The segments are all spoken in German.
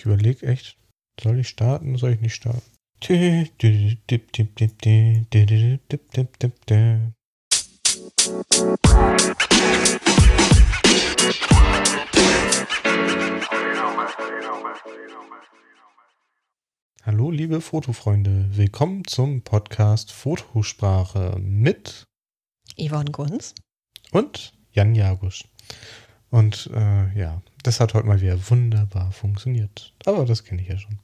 Ich überlege echt, soll ich starten, soll ich nicht starten? Hallo liebe Fotofreunde, willkommen zum Podcast Fotosprache mit Yvonne Gunz und Jan Jagusch. Und äh, ja, das hat heute mal wieder wunderbar funktioniert. Aber das kenne ich ja schon.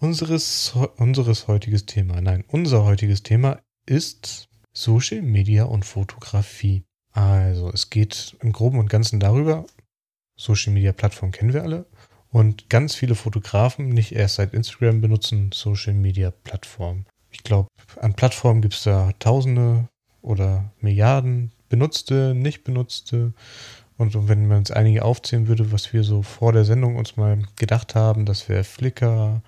Unseres, unseres heutiges Thema, nein, unser heutiges Thema ist Social Media und Fotografie. Also es geht im Groben und Ganzen darüber, Social Media Plattformen kennen wir alle. Und ganz viele Fotografen, nicht erst seit Instagram, benutzen Social Media Plattformen. Ich glaube, an Plattformen gibt es da Tausende oder Milliarden benutzte, nicht benutzte. Und wenn man uns einige aufzählen würde, was wir so vor der Sendung uns mal gedacht haben, das wäre Flickr,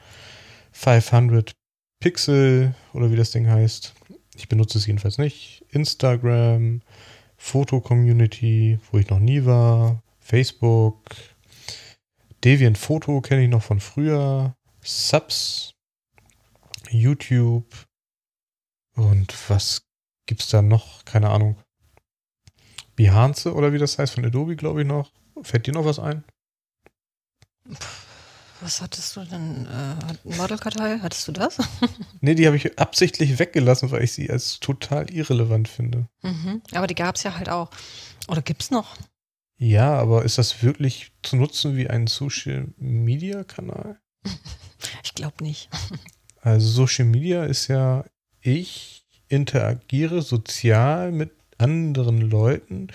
500 Pixel oder wie das Ding heißt. Ich benutze es jedenfalls nicht. Instagram, Foto-Community, wo ich noch nie war. Facebook, Deviant Photo kenne ich noch von früher. Subs, YouTube und was gibt's da noch? Keine Ahnung. Behance oder wie das heißt von Adobe, glaube ich noch. Fällt dir noch was ein? Was hattest du denn? Äh, Modelkartei? Hattest du das? nee, die habe ich absichtlich weggelassen, weil ich sie als total irrelevant finde. Mhm, aber die gab es ja halt auch. Oder gibt's noch? Ja, aber ist das wirklich zu nutzen wie ein Social Media Kanal? ich glaube nicht. also Social Media ist ja, ich interagiere sozial mit anderen Leuten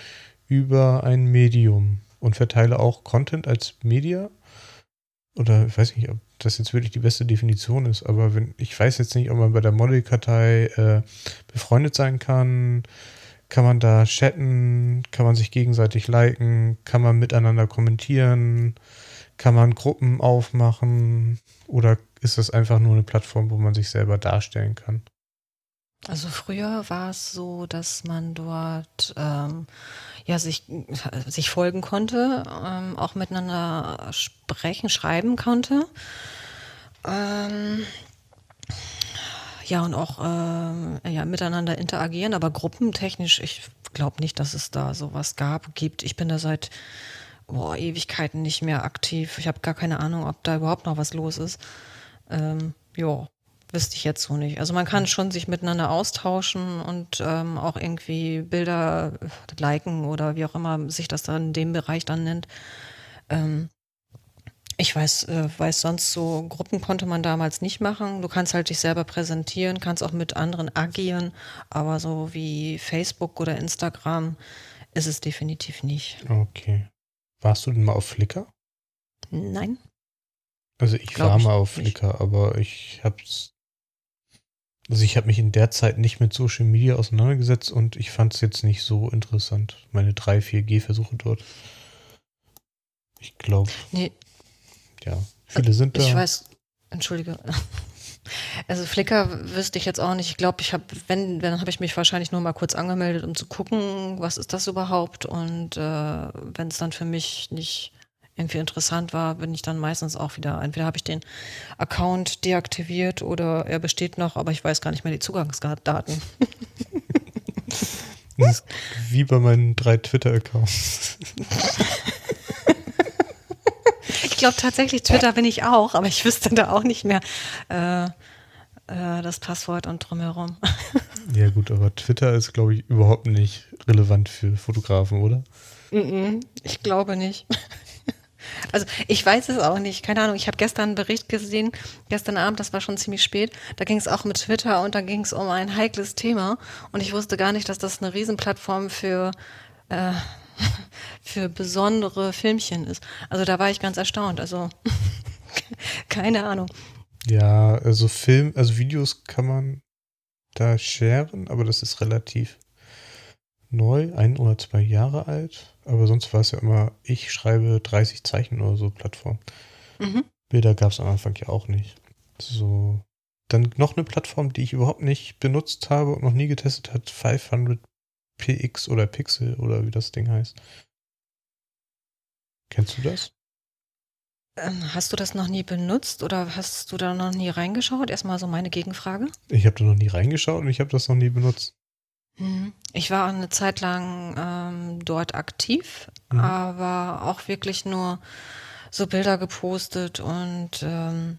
über ein Medium und verteile auch Content als Media. Oder ich weiß nicht, ob das jetzt wirklich die beste Definition ist, aber wenn ich weiß jetzt nicht, ob man bei der Modelkartei äh, befreundet sein kann, kann man da chatten, kann man sich gegenseitig liken, kann man miteinander kommentieren, kann man Gruppen aufmachen? Oder ist das einfach nur eine Plattform, wo man sich selber darstellen kann? Also früher war es so, dass man dort ähm, ja sich, sich folgen konnte, ähm, auch miteinander sprechen, schreiben konnte. Ähm, ja, und auch äh, ja, miteinander interagieren, aber gruppentechnisch, ich glaube nicht, dass es da sowas gab, gibt. Ich bin da seit boah, Ewigkeiten nicht mehr aktiv. Ich habe gar keine Ahnung, ob da überhaupt noch was los ist. Ähm, ja, wüsste ich jetzt so nicht. Also man kann schon sich miteinander austauschen und ähm, auch irgendwie Bilder liken oder wie auch immer sich das dann in dem Bereich dann nennt. Ähm, ich weiß, äh, weiß sonst so, Gruppen konnte man damals nicht machen. Du kannst halt dich selber präsentieren, kannst auch mit anderen agieren, aber so wie Facebook oder Instagram ist es definitiv nicht. Okay. Warst du denn mal auf Flickr? Nein. Also ich Glaub war mal auf Flickr, nicht. aber ich hab's also ich habe mich in der Zeit nicht mit Social Media auseinandergesetzt und ich fand es jetzt nicht so interessant. Meine drei, vier G-Versuche dort. Ich glaube. Nee. Ja, viele sind da. Ich weiß, entschuldige. Also Flickr wüsste ich jetzt auch nicht. Ich glaube, ich habe, wenn, dann habe ich mich wahrscheinlich nur mal kurz angemeldet, um zu gucken, was ist das überhaupt. Und äh, wenn es dann für mich nicht irgendwie interessant war, bin ich dann meistens auch wieder, entweder habe ich den Account deaktiviert oder er besteht noch, aber ich weiß gar nicht mehr die Zugangsdaten. Das ist wie bei meinen drei Twitter-Accounts. ich glaube tatsächlich, Twitter bin ich auch, aber ich wüsste da auch nicht mehr äh, äh, das Passwort und drumherum. ja gut, aber Twitter ist, glaube ich, überhaupt nicht relevant für Fotografen, oder? Ich glaube nicht. Also ich weiß es auch nicht. Keine Ahnung. Ich habe gestern einen Bericht gesehen, gestern Abend, das war schon ziemlich spät. Da ging es auch mit Twitter und da ging es um ein heikles Thema. Und ich wusste gar nicht, dass das eine Riesenplattform für, äh, für besondere Filmchen ist. Also da war ich ganz erstaunt. Also keine Ahnung. Ja, also Film, also Videos kann man da sharen, aber das ist relativ neu, ein oder zwei Jahre alt. Aber sonst war es ja immer, ich schreibe 30 Zeichen oder so Plattform. Mhm. Bilder gab es am Anfang ja auch nicht. So. Dann noch eine Plattform, die ich überhaupt nicht benutzt habe und noch nie getestet hat, 500 PX oder Pixel oder wie das Ding heißt. Kennst du das? Ähm, hast du das noch nie benutzt oder hast du da noch nie reingeschaut? Erstmal so meine Gegenfrage. Ich habe da noch nie reingeschaut und ich habe das noch nie benutzt. Hm. Ich war eine Zeit lang ähm, dort aktiv, mhm. aber auch wirklich nur so Bilder gepostet und ähm,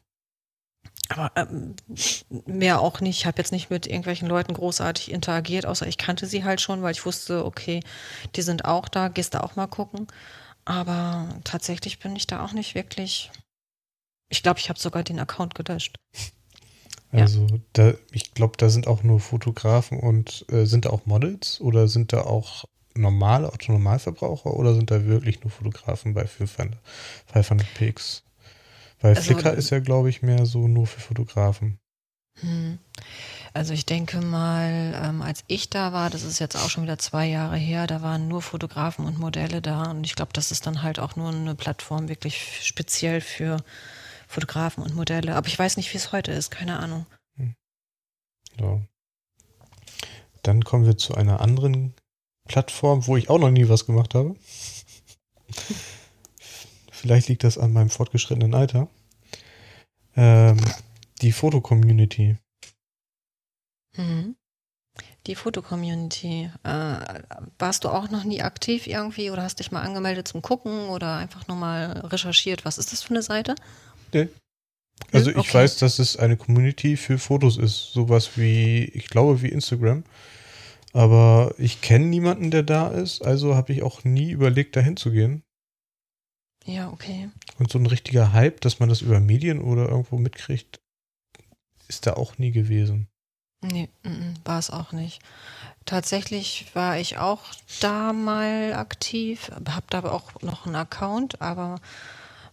aber ähm, mehr auch nicht. Ich habe jetzt nicht mit irgendwelchen Leuten großartig interagiert, außer ich kannte sie halt schon, weil ich wusste, okay, die sind auch da, gehst da auch mal gucken. Aber tatsächlich bin ich da auch nicht wirklich. Ich glaube, ich habe sogar den Account gelöscht. Also, ja. da, ich glaube, da sind auch nur Fotografen und äh, sind da auch Models oder sind da auch normale Autonormalverbraucher oder sind da wirklich nur Fotografen bei 500, 500 Pix? Weil also, Flickr ist ja, glaube ich, mehr so nur für Fotografen. Hm. Also ich denke mal, ähm, als ich da war, das ist jetzt auch schon wieder zwei Jahre her, da waren nur Fotografen und Modelle da und ich glaube, das ist dann halt auch nur eine Plattform wirklich speziell für Fotografen und Modelle. Aber ich weiß nicht, wie es heute ist, keine Ahnung. Hm. Ja. Dann kommen wir zu einer anderen Plattform, wo ich auch noch nie was gemacht habe. Vielleicht liegt das an meinem fortgeschrittenen Alter. Ähm, die Foto-Community. Mhm. Die Foto-Community. Äh, warst du auch noch nie aktiv irgendwie oder hast dich mal angemeldet zum Gucken oder einfach nur mal recherchiert? Was ist das für eine Seite? Nee. Also ich okay. weiß, dass es eine Community für Fotos ist. Sowas wie, ich glaube, wie Instagram. Aber ich kenne niemanden, der da ist, also habe ich auch nie überlegt, dahin zu gehen. Ja, okay. Und so ein richtiger Hype, dass man das über Medien oder irgendwo mitkriegt, ist da auch nie gewesen. Nee, war es auch nicht. Tatsächlich war ich auch da mal aktiv, habe da aber auch noch einen Account, aber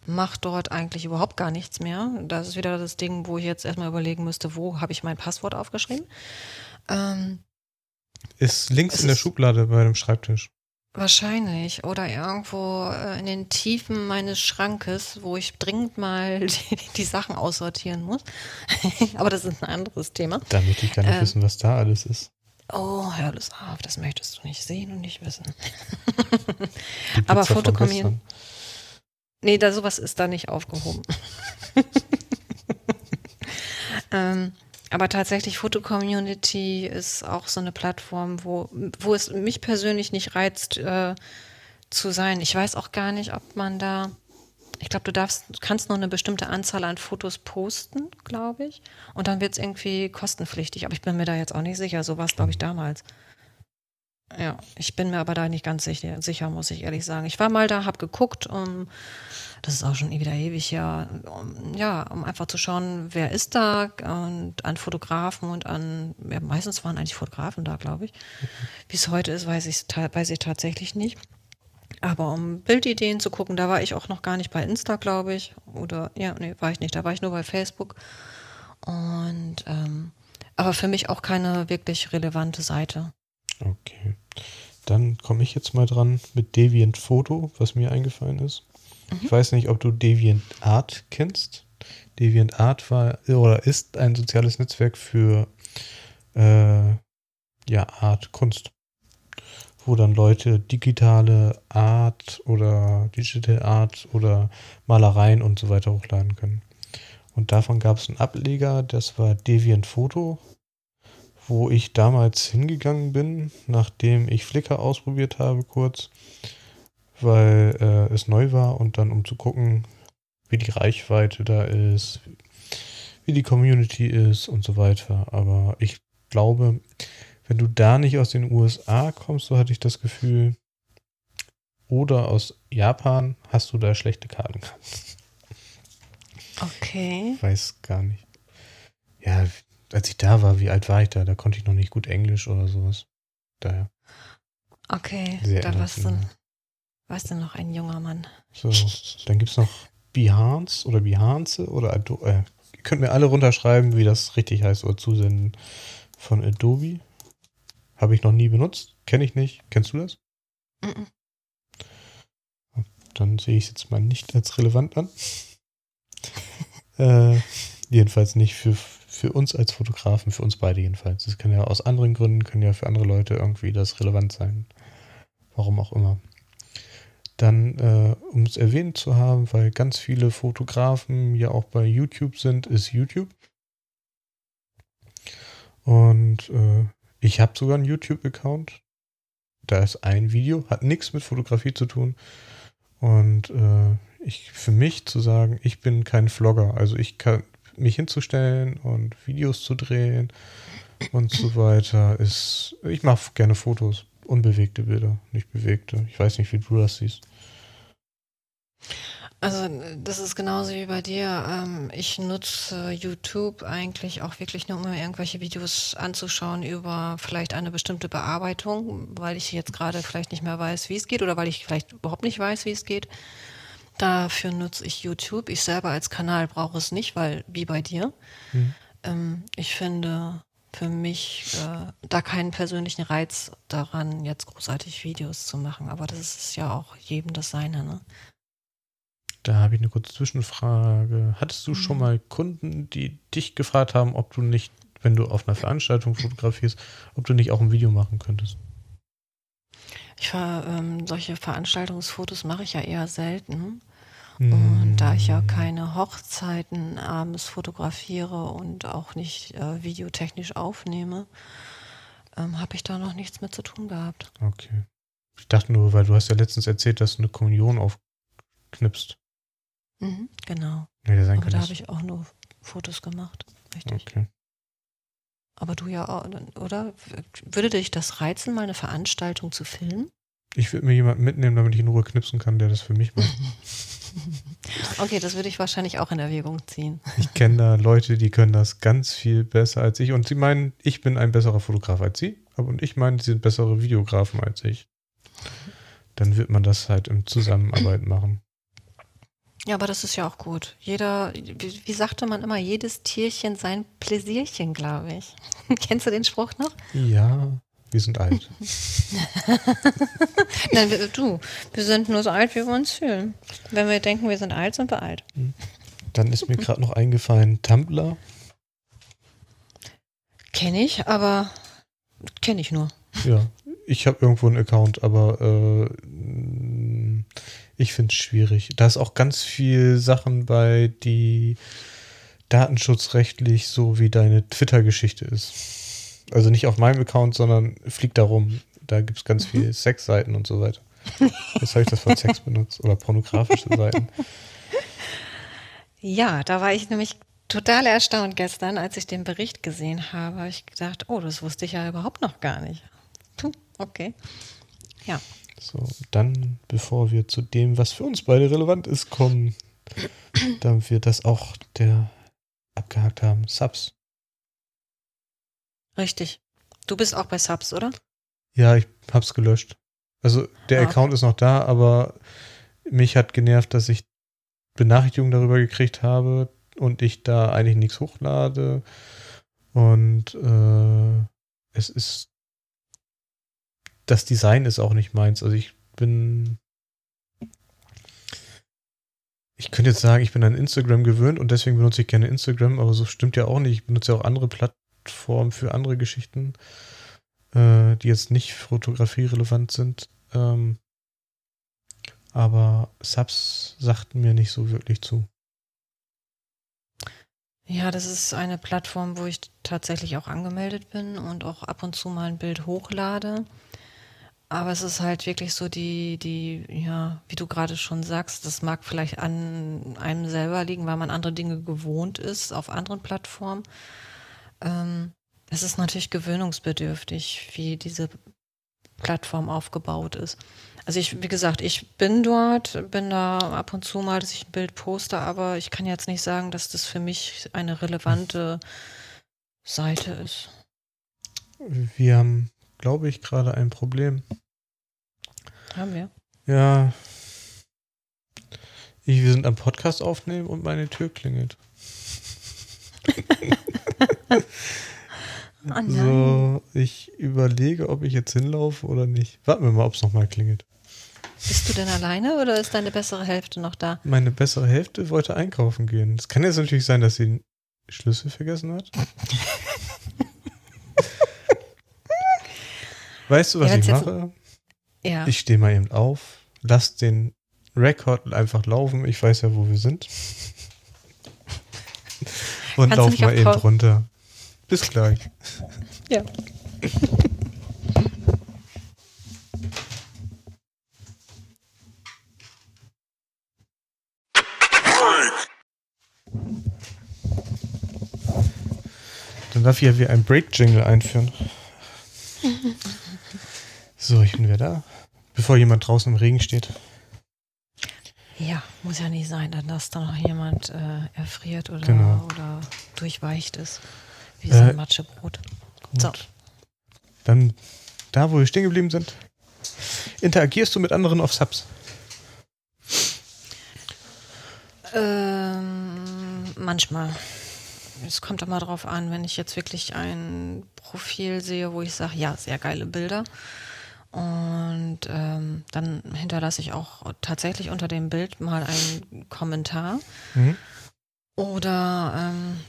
mache dort eigentlich überhaupt gar nichts mehr. Das ist wieder das Ding, wo ich jetzt erstmal überlegen müsste, wo habe ich mein Passwort aufgeschrieben. Ähm, ist links in der Schublade bei dem Schreibtisch. Wahrscheinlich. Oder irgendwo äh, in den Tiefen meines Schrankes, wo ich dringend mal die, die Sachen aussortieren muss. Aber das ist ein anderes Thema. Da möchte ich gar nicht ähm, wissen, was da alles ist. Oh, hör das auf, das möchtest du nicht sehen und nicht wissen. Aber Fotokommunion. Nee, da sowas ist da nicht aufgehoben. ähm, aber tatsächlich, Foto-Community ist auch so eine Plattform, wo, wo es mich persönlich nicht reizt, äh, zu sein. Ich weiß auch gar nicht, ob man da. Ich glaube, du darfst, du kannst nur eine bestimmte Anzahl an Fotos posten, glaube ich. Und dann wird es irgendwie kostenpflichtig. Aber ich bin mir da jetzt auch nicht sicher. So war es, glaube ich, damals. Ja, ich bin mir aber da nicht ganz sicher, sicher, muss ich ehrlich sagen. Ich war mal da, habe geguckt, um, das ist auch schon wieder ewig her, um, ja, um einfach zu schauen, wer ist da und an Fotografen und an, ja, meistens waren eigentlich Fotografen da, glaube ich. Mhm. Wie es heute ist, weiß ich, weiß ich tatsächlich nicht. Aber um Bildideen zu gucken, da war ich auch noch gar nicht bei Insta, glaube ich. Oder, ja, nee, war ich nicht, da war ich nur bei Facebook. Und, ähm, aber für mich auch keine wirklich relevante Seite. Okay. Dann komme ich jetzt mal dran mit Deviant Photo, was mir eingefallen ist. Mhm. Ich weiß nicht, ob du Deviant Art kennst. Deviant Art war oder ist ein soziales Netzwerk für äh, ja, Art, Kunst. Wo dann Leute digitale Art oder Digital Art oder Malereien und so weiter hochladen können. Und davon gab es einen Ableger, das war Deviant Photo wo ich damals hingegangen bin, nachdem ich Flickr ausprobiert habe kurz, weil äh, es neu war und dann um zu gucken, wie die Reichweite da ist, wie die Community ist und so weiter. Aber ich glaube, wenn du da nicht aus den USA kommst, so hatte ich das Gefühl, oder aus Japan, hast du da schlechte Karten. Okay. Weiß gar nicht. Ja, als ich da war, wie alt war ich da? Da konnte ich noch nicht gut Englisch oder sowas. Daher. Okay, Sehr da warst du, warst du noch ein junger Mann. So, dann gibt es noch Behance oder Behance oder Adobe. Äh, ihr könnt mir alle runterschreiben, wie das richtig heißt oder zusenden. Von Adobe. Habe ich noch nie benutzt. Kenne ich nicht. Kennst du das? Mm, -mm. Dann sehe ich es jetzt mal nicht als relevant an. äh, jedenfalls nicht für für uns als Fotografen, für uns beide jedenfalls. Das kann ja aus anderen Gründen, kann ja für andere Leute irgendwie das relevant sein. Warum auch immer. Dann, äh, um es erwähnt zu haben, weil ganz viele Fotografen ja auch bei YouTube sind, ist YouTube. Und äh, ich habe sogar einen YouTube-Account. Da ist ein Video, hat nichts mit Fotografie zu tun. Und äh, ich für mich zu sagen, ich bin kein Vlogger. Also ich kann mich hinzustellen und Videos zu drehen und so weiter, ist. Ich mache gerne Fotos. Unbewegte Bilder, nicht bewegte. Ich weiß nicht, wie du das siehst. Also das ist genauso wie bei dir. Ähm, ich nutze YouTube eigentlich auch wirklich nur, um mir irgendwelche Videos anzuschauen über vielleicht eine bestimmte Bearbeitung, weil ich jetzt gerade vielleicht nicht mehr weiß, wie es geht oder weil ich vielleicht überhaupt nicht weiß, wie es geht. Dafür nutze ich YouTube. Ich selber als Kanal brauche es nicht, weil wie bei dir. Mhm. Ähm, ich finde für mich äh, da keinen persönlichen Reiz daran, jetzt großartig Videos zu machen. Aber das ist ja auch jedem das Seine. Ne? Da habe ich eine kurze Zwischenfrage. Hattest du mhm. schon mal Kunden, die dich gefragt haben, ob du nicht, wenn du auf einer Veranstaltung fotografierst, ob du nicht auch ein Video machen könntest? Ich war, ähm, solche Veranstaltungsfotos mache ich ja eher selten. Und da ich ja hm. keine Hochzeiten abends fotografiere und auch nicht äh, videotechnisch aufnehme, ähm, habe ich da noch nichts mit zu tun gehabt. Okay. Ich dachte nur, weil du hast ja letztens erzählt, dass du eine Kommunion aufknipst. Mhm, genau. Nee, sein Aber da habe ich auch nur Fotos gemacht. Richtig. Okay. Aber du ja auch, oder? Würde dich das reizen, mal eine Veranstaltung zu filmen? Ich würde mir jemanden mitnehmen, damit ich in Ruhe knipsen kann, der das für mich macht. Okay, das würde ich wahrscheinlich auch in Erwägung ziehen. Ich kenne da Leute, die können das ganz viel besser als ich. Und sie meinen, ich bin ein besserer Fotograf als sie. Aber und ich meine, sie sind bessere Videografen als ich. Dann wird man das halt im Zusammenarbeit machen. Ja, aber das ist ja auch gut. Jeder, wie, wie sagte man immer, jedes Tierchen sein Pläsierchen, glaube ich. Kennst du den Spruch noch? Ja. Wir sind alt. Nein, wir, du, wir sind nur so alt, wie wir uns fühlen. Wenn wir denken, wir sind alt, sind wir alt. Hm. Dann ist mir gerade noch eingefallen, Tumblr. Kenne ich, aber kenne ich nur. Ja, ich habe irgendwo einen Account, aber äh, ich finde es schwierig. Da ist auch ganz viel Sachen bei, die datenschutzrechtlich so wie deine Twitter-Geschichte ist. Also nicht auf meinem Account, sondern fliegt da rum. Da gibt es ganz mhm. viele Sexseiten und so weiter. Jetzt habe ich das von Sex benutzt oder pornografische Seiten. Ja, da war ich nämlich total erstaunt gestern, als ich den Bericht gesehen habe. Ich gedacht, oh, das wusste ich ja überhaupt noch gar nicht. Puh, okay. Ja. So, dann, bevor wir zu dem, was für uns beide relevant ist, kommen, damit wir das auch der abgehakt haben, Subs. Richtig. Du bist auch bei Subs, oder? Ja, ich hab's gelöscht. Also der ah. Account ist noch da, aber mich hat genervt, dass ich Benachrichtigungen darüber gekriegt habe und ich da eigentlich nichts hochlade. Und äh, es ist. Das Design ist auch nicht meins. Also ich bin. Ich könnte jetzt sagen, ich bin an Instagram gewöhnt und deswegen benutze ich gerne Instagram, aber so stimmt ja auch nicht. Ich benutze ja auch andere Plattformen Plattform für andere Geschichten, äh, die jetzt nicht fotografierelevant sind. Ähm, aber Subs sagten mir nicht so wirklich zu. Ja, das ist eine Plattform, wo ich tatsächlich auch angemeldet bin und auch ab und zu mal ein Bild hochlade. Aber es ist halt wirklich so die, die, ja, wie du gerade schon sagst, das mag vielleicht an einem selber liegen, weil man andere Dinge gewohnt ist auf anderen Plattformen. Ähm, es ist natürlich gewöhnungsbedürftig, wie diese Plattform aufgebaut ist. Also ich, wie gesagt, ich bin dort, bin da ab und zu mal, dass ich ein Bild poste, aber ich kann jetzt nicht sagen, dass das für mich eine relevante Seite ist. Wir haben, glaube ich, gerade ein Problem. Haben wir? Ja. Ich, wir sind am Podcast aufnehmen und meine Tür klingelt. Oh so, ich überlege, ob ich jetzt hinlaufe oder nicht. Warten wir mal, ob es nochmal klingelt. Bist du denn alleine oder ist deine bessere Hälfte noch da? Meine bessere Hälfte wollte einkaufen gehen. Es kann jetzt natürlich sein, dass sie den Schlüssel vergessen hat. weißt du, was ja, ich mache? Ja. Ich stehe mal eben auf, lass den Rekord einfach laufen. Ich weiß ja, wo wir sind. Und Kannst lauf mal eben Pause- runter. Bis gleich. Ja. Dann darf ich ja wieder ein Break-Jingle einführen. So, ich bin wieder da. Bevor jemand draußen im Regen steht. Ja, muss ja nicht sein, dass da noch jemand äh, erfriert oder, Genau. oder durchweicht ist. Wie Äh, so ein Matschebrot. Gut. So. Dann, da wo wir stehen geblieben sind, interagierst du mit anderen auf Subs? Ähm, manchmal. Es kommt immer drauf an, wenn ich jetzt wirklich ein Profil sehe, wo ich sage, ja, sehr geile Bilder. Und ähm, dann hinterlasse ich auch tatsächlich unter dem Bild mal einen Kommentar. Mhm. Oder ähm,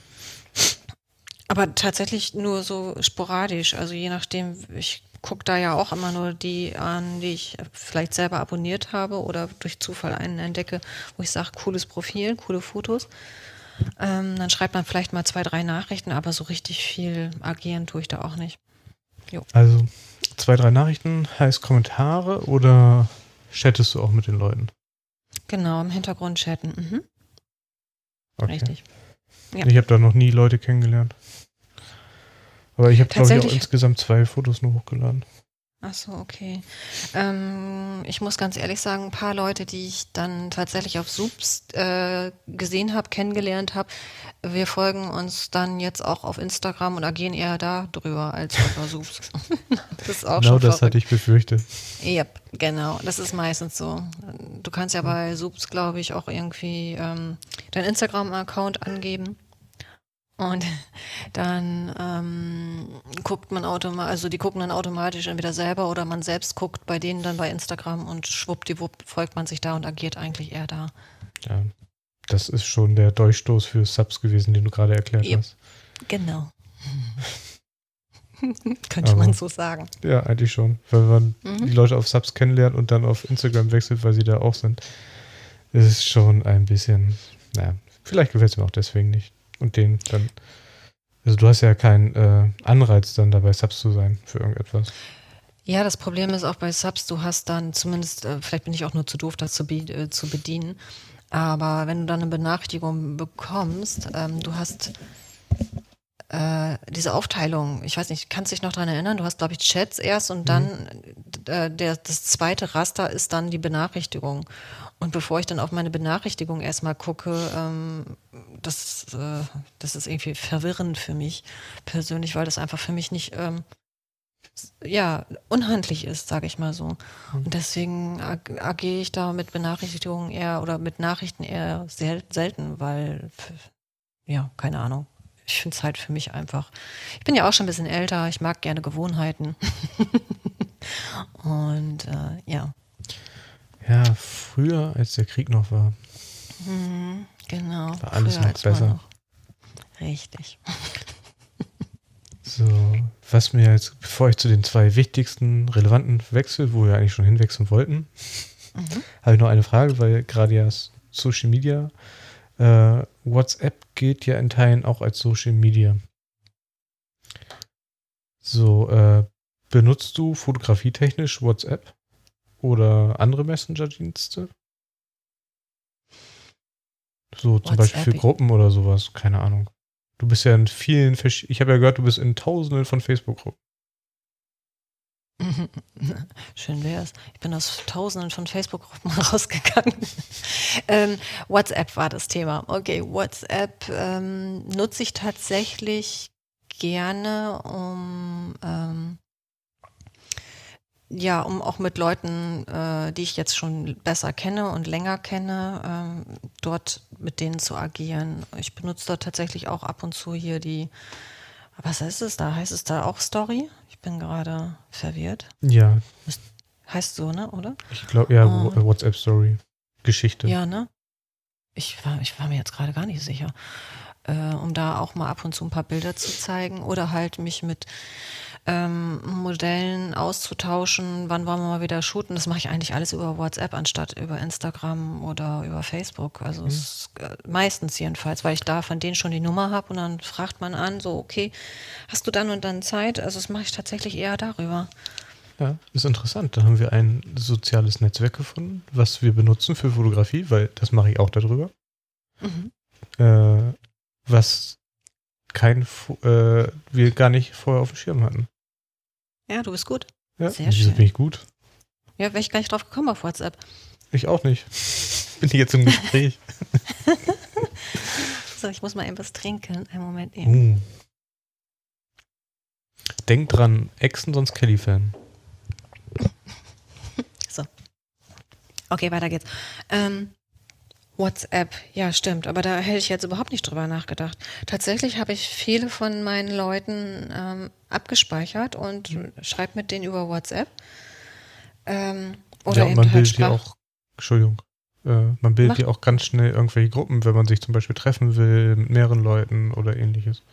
aber tatsächlich nur so sporadisch. Also je nachdem, ich gucke da ja auch immer nur die an, die ich vielleicht selber abonniert habe oder durch Zufall einen entdecke, wo ich sage, cooles Profil, coole Fotos. Ähm, dann schreibt man vielleicht mal zwei, drei Nachrichten, aber so richtig viel agieren tue ich da auch nicht. Also zwei, drei Nachrichten heißt Kommentare oder chattest du auch mit den Leuten? Genau, im Hintergrund chatten. Mhm, Okay. Richtig. Ja. Ich habe da noch nie Leute kennengelernt. Aber ich habe, glaube ich, auch insgesamt zwei Fotos nur hochgeladen. Ach so, okay. Ähm, ich muss ganz ehrlich sagen, ein paar Leute, die ich dann tatsächlich auf Subs äh, gesehen habe, kennengelernt habe, wir folgen uns dann jetzt auch auf Instagram und agieren eher da drüber als über Subs. das ist auch genau das verrückt. hatte ich befürchtet. Yep, genau. Das ist meistens so. Du kannst ja bei Subs, glaube ich, auch irgendwie ähm, deinen Instagram-Account angeben. Und dann ähm, guckt man automatisch, also die gucken dann automatisch entweder selber oder man selbst guckt bei denen dann bei Instagram und schwuppdiwupp folgt man sich da und agiert eigentlich eher da. Ja, das ist schon der Durchstoß für Subs gewesen, den du gerade erklärt Yep. hast. Genau. Könnte Aber- man so sagen. Ja, eigentlich schon. Weil man Mhm. die Leute auf Subs kennenlernt und dann auf Instagram wechselt, weil sie da auch sind. Ist schon ein bisschen, naja, vielleicht gefällt es mir auch deswegen nicht. Und den dann, also du hast ja keinen äh, Anreiz dann dabei Subs zu sein für irgendetwas. Ja, das Problem ist auch bei Subs, du hast dann zumindest, äh, vielleicht bin ich auch nur zu doof, das zu, be äh, zu bedienen, aber wenn du dann eine Benachrichtigung bekommst, ähm, du hast äh, diese Aufteilung, ich weiß nicht, kannst dich noch daran erinnern, du hast, glaube ich, Chats erst und dann äh, der, das zweite Raster ist dann die Benachrichtigung. Und bevor ich dann auf meine Benachrichtigung erstmal gucke, ähm, das, äh, das ist irgendwie verwirrend für mich persönlich, weil das einfach für mich nicht ähm, ja, unhandlich ist, sage ich mal so. Und deswegen ag agiere ich da mit Benachrichtigungen eher oder mit Nachrichten eher sel selten, weil, ja, keine Ahnung. Ich finde es halt für mich einfach. Ich bin ja auch schon ein bisschen älter, ich mag gerne Gewohnheiten. Und äh, ja, Ja, früher, als der Krieg noch war. Mhm, genau. War alles Früher, noch besser. noch- Richtig. So, was mir jetzt, bevor ich zu den zwei wichtigsten, relevanten wechsel, wo wir eigentlich schon hinwechseln wollten, Mhm. habe ich noch eine Frage, weil gerade ja Social Media, äh, WhatsApp gilt ja in Teilen auch als Social Media. So, äh, benutzt du fotografietechnisch WhatsApp oder andere Messenger-Dienste? So zum Beispiel für WhatsApp. Gruppen oder sowas, keine Ahnung. Du bist ja in vielen, ich habe ja gehört, du bist in tausenden von Facebook-Gruppen. Schön wär's. Ich bin aus tausenden von Facebook-Gruppen rausgegangen. ähm, WhatsApp war das Thema. Okay, WhatsApp ähm, nutze ich tatsächlich gerne, um ähm, ja, um auch mit Leuten, äh, die ich jetzt schon besser kenne und länger kenne, ähm, dort mit denen zu agieren. Ich benutze da tatsächlich auch ab und zu hier die, was heißt es da? Heißt es da auch Story? Ich bin gerade verwirrt. Ja, Heißt so, ne, oder? ich glaube, ja, Oh. Wa- WhatsApp-Story. Geschichte. Ja, ne? Ich war, ich war mir jetzt gerade gar nicht sicher. Äh, um da auch mal ab und zu ein paar Bilder zu zeigen oder halt mich mit ähm, Modellen auszutauschen, wann wollen wir mal wieder shooten. Das mache ich eigentlich alles über WhatsApp anstatt über Instagram oder über Facebook. Also mhm. es, äh, meistens jedenfalls, weil ich da von denen schon die Nummer habe und dann fragt man an, so, okay, hast du dann und dann Zeit? Also das mache ich tatsächlich eher darüber. Ja, ist interessant. Da haben wir ein soziales Netzwerk gefunden, was wir benutzen für Fotografie, weil das mache ich auch darüber. Mhm. Äh, was kein, äh, wir gar nicht vorher auf dem Schirm hatten. Ja, du bist gut. Ja, Sehr schön. bin ich gut. Ja, wäre ich gar nicht drauf gekommen auf WhatsApp. Ich auch nicht. Bin ich jetzt im Gespräch. so, ich muss mal etwas trinken. Einen Moment eben. Uh. Denk dran, Exen sonst Kelly-Fan. so. Okay, weiter geht's. Ähm, WhatsApp, ja, stimmt, aber da hätte ich jetzt überhaupt nicht drüber nachgedacht. Tatsächlich habe ich viele von meinen Leuten ähm, abgespeichert und mhm. schreibe mit denen über WhatsApp. Ähm, oder ja, und man halt bildet ja auch, Entschuldigung, äh, man bildet ja auch ganz schnell irgendwelche Gruppen, wenn man sich zum Beispiel treffen will mit mehreren Leuten oder ähnliches.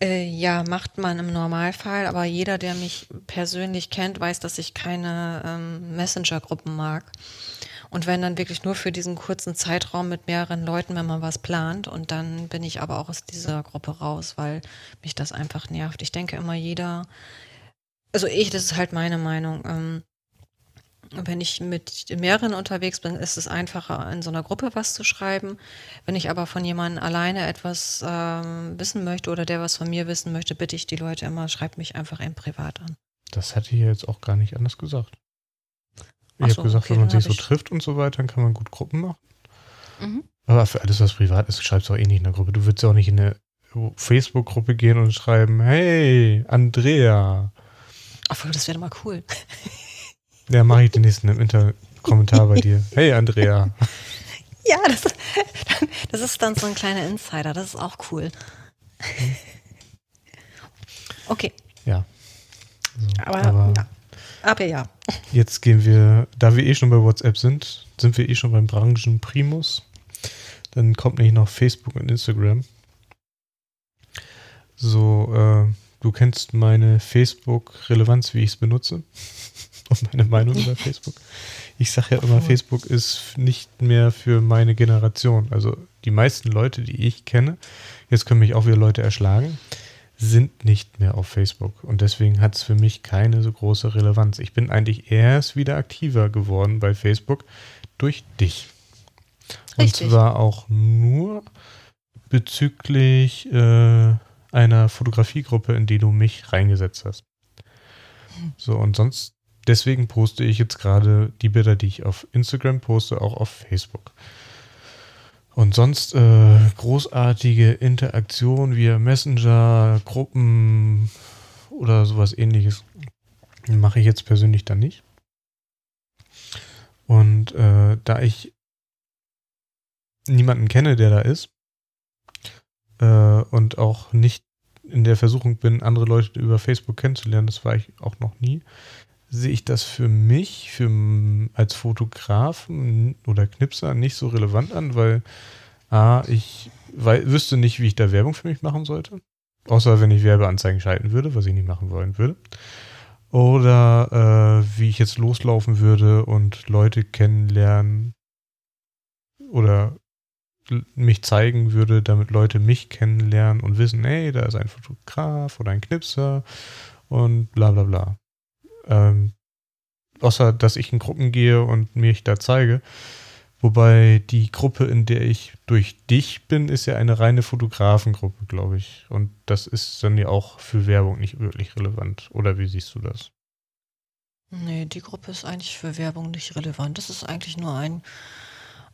Äh, ja, macht man im Normalfall, aber jeder, der mich persönlich kennt, weiß, dass ich keine ähm, Messenger-Gruppen mag. Und wenn dann wirklich nur für diesen kurzen Zeitraum mit mehreren Leuten, wenn man was plant. Und dann bin ich aber auch aus dieser Gruppe raus, weil mich das einfach nervt. Ich denke immer, jeder, also ich, das ist halt meine Meinung. Ähm, wenn ich mit mehreren unterwegs bin, ist es einfacher, in so einer Gruppe was zu schreiben. Wenn ich aber von jemandem alleine etwas ähm, wissen möchte oder der was von mir wissen möchte, bitte ich die Leute immer, schreibt mich einfach im Privat an. Das hätte ich jetzt auch gar nicht anders gesagt. Ich habe gesagt, okay, wenn man sich so trifft und so weiter, dann kann man gut Gruppen machen. Mhm. Aber für alles, was privat ist, schreibst du auch eh nicht in der Gruppe. Du würdest ja auch nicht in eine Facebook-Gruppe gehen und schreiben, hey, Andrea. Obwohl, das wäre mal cool. Ja, mache ich den nächsten im Inter-Kommentar bei dir. Hey, Andrea. Ja, das, das ist dann so ein kleiner Insider. Das ist auch cool. Okay. Ja. So, aber, aber ja. Aber ja. Jetzt gehen wir, da wir eh schon bei WhatsApp sind, sind wir eh schon beim Branchenprimus. Dann kommt nämlich noch Facebook und Instagram. So, äh, du kennst meine Facebook-Relevanz, wie ich es benutze. und meine Meinung über Facebook. Ich sage ja immer, Facebook ist nicht mehr für meine Generation. Also die meisten Leute, die ich kenne, jetzt können mich auch wieder Leute erschlagen, sind nicht mehr auf Facebook. Und deswegen hat es für mich keine so große Relevanz. Ich bin eigentlich erst wieder aktiver geworden bei Facebook durch dich. Und Richtig. zwar auch nur bezüglich äh, einer Fotografiegruppe, in die du mich reingesetzt hast. So, und sonst, deswegen poste ich jetzt gerade die Bilder, die ich auf Instagram poste, auch auf Facebook. Und sonst äh, großartige Interaktion via Messenger, Gruppen oder sowas ähnliches mache ich jetzt persönlich dann nicht. Und äh, da ich niemanden kenne, der da ist äh, und auch nicht in der Versuchung bin, andere Leute über Facebook kennenzulernen, das war ich auch noch nie, sehe ich das für mich, für, als Fotograf oder Knipser nicht so relevant an, weil A, ich weil, wüsste nicht, wie ich da Werbung für mich machen sollte. Außer wenn ich Werbeanzeigen schalten würde, was ich nicht machen wollen würde. Oder äh, wie ich jetzt loslaufen würde und Leute kennenlernen oder mich zeigen würde, damit Leute mich kennenlernen und wissen, hey, da ist ein Fotograf oder ein Knipser und bla bla bla. Ähm, außer, dass ich in Gruppen gehe und mich da zeige. Wobei die Gruppe, in der ich durch dich bin, ist ja eine reine Fotografengruppe, glaube ich. Und das ist dann ja auch für Werbung nicht wirklich relevant. Oder wie siehst du das? Nee, die Gruppe ist eigentlich für Werbung nicht relevant. Das ist eigentlich nur ein,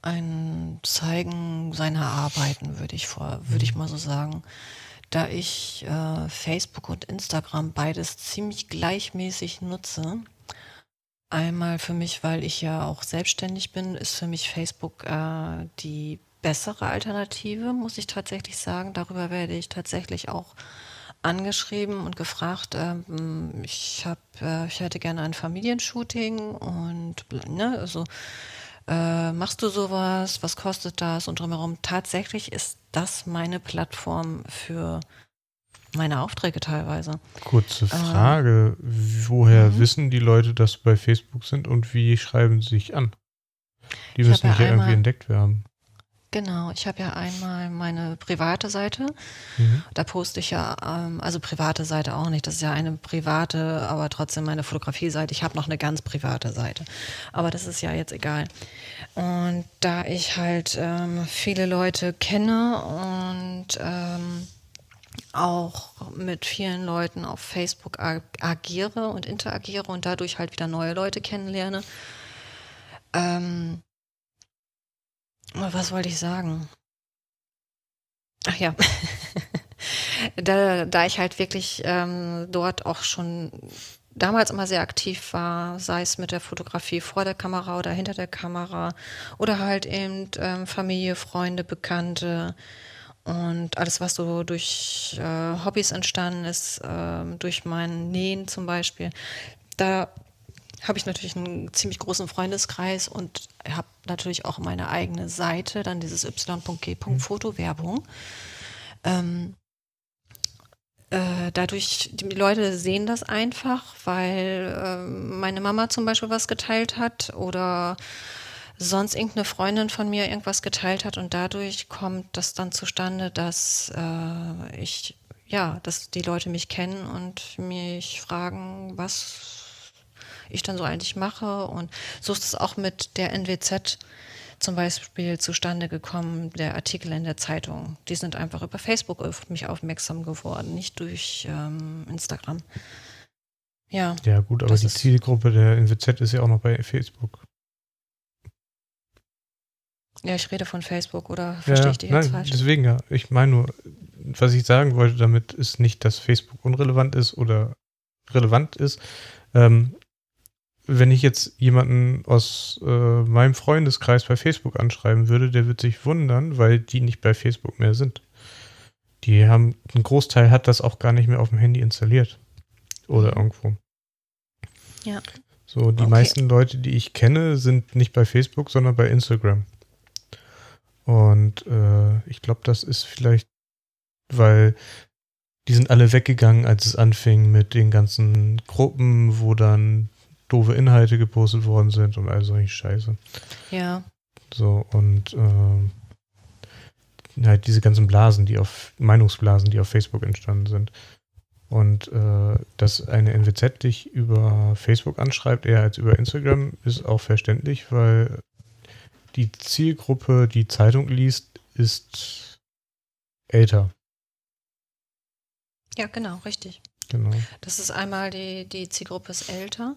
ein Zeigen seiner Arbeiten, würde ich, vor, würde ich mhm. mal so sagen da ich äh, Facebook und Instagram beides ziemlich gleichmäßig nutze. Einmal für mich, weil ich ja auch selbstständig bin, ist für mich Facebook äh, die bessere Alternative, muss ich tatsächlich sagen. Darüber werde ich tatsächlich auch angeschrieben und gefragt, ähm, ich habe, äh, ich hätte gerne ein Familienshooting und ne, also äh, machst du sowas, was kostet das und drumherum. Tatsächlich ist das meine Plattform für meine Aufträge teilweise. Kurze Frage, ähm, woher mhm. wissen die Leute, dass sie bei Facebook sind und wie schreiben sie sich an? Die müssen ja, ja irgendwie entdeckt werden. Genau, ich habe ja einmal meine private Seite. Mhm. Da poste ich ja, ähm, also private Seite auch nicht. Das ist ja eine private, aber trotzdem meine Fotografie-Seite. Ich habe noch eine ganz private Seite. Aber das ist ja jetzt egal. Und da ich halt ähm, viele Leute kenne und ähm, auch mit vielen Leuten auf Facebook ag agiere und interagiere und dadurch halt wieder neue Leute kennenlerne, ähm, was wollte ich sagen? Ach ja. da, da ich halt wirklich ähm, dort auch schon damals immer sehr aktiv war, sei es mit der Fotografie vor der Kamera oder hinter der Kamera oder halt eben ähm, Familie, Freunde, Bekannte und alles, was so durch äh, Hobbys entstanden ist, äh, durch mein Nähen zum Beispiel, da habe ich natürlich einen ziemlich großen Freundeskreis und habe natürlich auch meine eigene Seite, dann dieses y.g. Fotowerbung. Ähm, äh, dadurch, die Leute sehen das einfach, weil äh, meine Mama zum Beispiel was geteilt hat oder sonst irgendeine Freundin von mir irgendwas geteilt hat und dadurch kommt das dann zustande, dass äh, ich, ja, dass die Leute mich kennen und mich fragen, was ich dann so eigentlich mache. Und so ist es auch mit der NWZ zum Beispiel zustande gekommen, der Artikel in der Zeitung. Die sind einfach über Facebook auf mich aufmerksam geworden, nicht durch ähm, Instagram. Ja. Ja, gut, aber die Zielgruppe der NWZ ist ja auch noch bei Facebook. Ja, ich rede von Facebook oder verstehe ja, ich die jetzt nein, falsch? Deswegen ja. Ich meine nur, was ich sagen wollte damit ist nicht, dass Facebook unrelevant ist oder relevant ist. Ähm, wenn ich jetzt jemanden aus äh, meinem Freundeskreis bei Facebook anschreiben würde, der wird sich wundern, weil die nicht bei Facebook mehr sind. Die haben, ein Großteil hat das auch gar nicht mehr auf dem Handy installiert. Oder mhm. irgendwo. Ja. So, die okay. meisten Leute, die ich kenne, sind nicht bei Facebook, sondern bei Instagram. Und äh, ich glaube, das ist vielleicht, weil die sind alle weggegangen, als es anfing mit den ganzen Gruppen, wo dann doofe Inhalte gepostet worden sind und all solche Scheiße. Ja. So, und äh, halt diese ganzen Blasen, die auf, Meinungsblasen, die auf Facebook entstanden sind. Und äh, dass eine NWZ dich über Facebook anschreibt, eher als über Instagram, ist auch verständlich, weil die Zielgruppe, die Zeitung liest, ist älter. Ja, genau, richtig. Genau. Das ist einmal die, die Zielgruppe ist älter.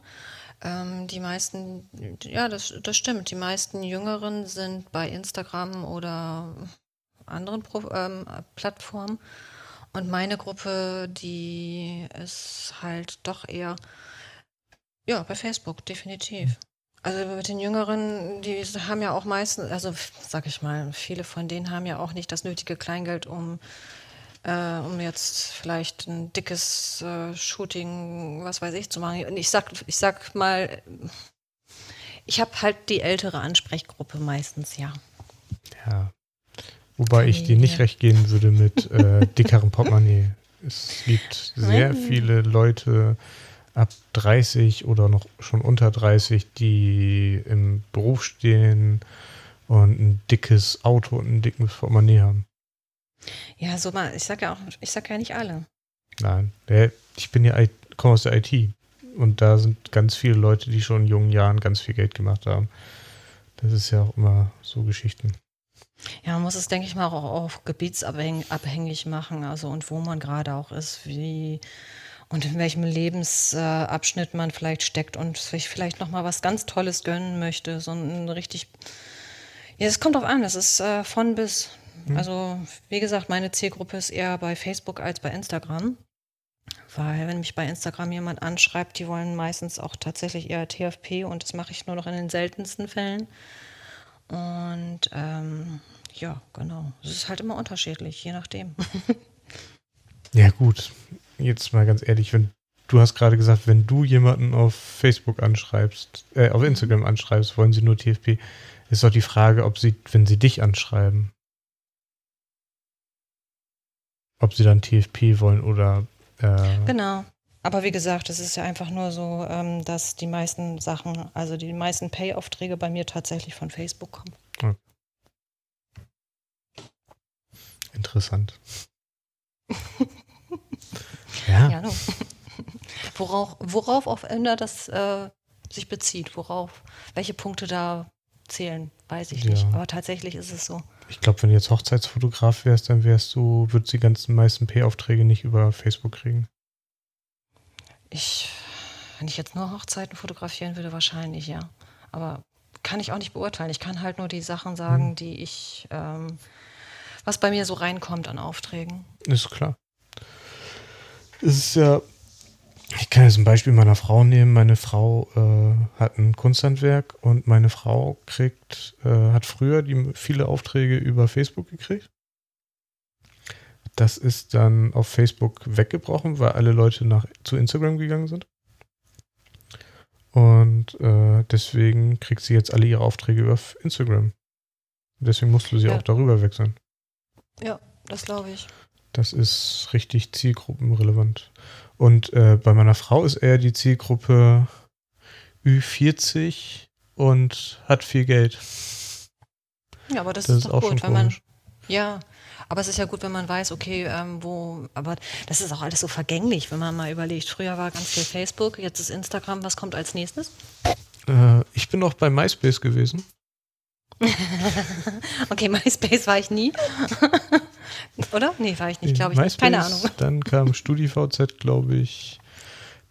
Ähm, die meisten, ja, das, das stimmt. Die meisten Jüngeren sind bei Instagram oder anderen Pro, ähm, Plattformen. Und meine Gruppe, die ist halt doch eher, ja, bei Facebook, definitiv. Also mit den Jüngeren, die haben ja auch meistens, also sag ich mal, viele von denen haben ja auch nicht das nötige Kleingeld, um äh, um jetzt vielleicht ein dickes äh, Shooting, was weiß ich, zu machen. Ich sag, ich sag mal, ich habe halt die ältere Ansprechgruppe meistens, ja. Ja. Wobei ich dir nicht recht gehen würde mit äh, dickerem Portemonnaie. Es gibt sehr viele Leute ab 30 oder noch schon unter 30, die im Beruf stehen und ein dickes Auto und ein dickes Portemonnaie haben. Ja, so mal, ich sag ja auch, ich sag ja nicht alle. Nein, ich bin ja, komme aus der IT und da sind ganz viele Leute, die schon in jungen Jahren ganz viel Geld gemacht haben. Das ist ja auch immer so Geschichten. Ja, man muss es, denke ich mal, auch auf gebietsabhängig machen, also und wo man gerade auch ist, wie und in welchem Lebensabschnitt man vielleicht steckt und sich vielleicht noch mal was ganz Tolles gönnen möchte, so ein richtig ja, es kommt drauf an, das ist äh, von bis. Mhm. Also, wie gesagt, meine Zielgruppe ist eher bei Facebook als bei Instagram. Weil, wenn mich bei Instagram jemand anschreibt, die wollen meistens auch tatsächlich eher TFP und das mache ich nur noch in den seltensten Fällen. Und ähm, ja, genau. Es ist halt immer unterschiedlich, je nachdem. ja, gut. Jetzt mal ganz ehrlich, wenn du hast gerade gesagt, wenn du jemanden auf Facebook anschreibst, äh, auf mhm. Instagram anschreibst, wollen sie nur TFP. Ist doch die Frage, ob sie, wenn sie dich anschreiben, ob sie dann TFP wollen oder. Äh, Genau. Aber wie gesagt, es ist ja einfach nur so, ähm, dass die meisten Sachen, also die meisten Pay-Aufträge bei mir tatsächlich von Facebook kommen. interessant. ja. Ja, worauf, worauf auch immer das äh, sich bezieht, worauf, welche Punkte da zählen, weiß ich Ja. nicht. Aber tatsächlich ist es so. Ich glaube, wenn du jetzt Hochzeitsfotograf wärst, dann wärst du, würdest die ganzen meisten P-Aufträge nicht über Facebook kriegen. Ich, wenn ich jetzt nur Hochzeiten fotografieren würde, wahrscheinlich ja. Aber kann ich auch nicht beurteilen. Ich kann halt nur die Sachen sagen, Hm. die ich, ähm, was bei mir so reinkommt an Aufträgen. Ist klar. Es ist ja. Ich kann jetzt ein Beispiel meiner Frau nehmen. Meine Frau äh, hat ein Kunsthandwerk und meine Frau kriegt, äh, hat früher die viele Aufträge über Facebook gekriegt. Das ist dann auf Facebook weggebrochen, weil alle Leute nach zu Instagram gegangen sind. Und äh, deswegen kriegt sie jetzt alle ihre Aufträge über Instagram. Deswegen musst du sie Ja. auch darüber wechseln. Ja, das glaube ich. Das ist richtig zielgruppenrelevant. Und äh, bei meiner Frau ist eher die Zielgruppe Ü40 und hat viel Geld. Ja, aber das, Das ist doch auch schon gut, wenn man. Ja, aber es ist ja gut, wenn man weiß, okay, ähm, wo, aber das ist auch alles so vergänglich, wenn man mal überlegt. Früher war ganz viel Facebook, jetzt ist Instagram, was kommt als nächstes? Äh, ich bin auch bei MySpace gewesen. Okay, MySpace war ich nie. Oder? Nee, war ich nicht, glaube ich. MySpace, Keine Ahnung. Dann kam StudiVZ, glaube ich.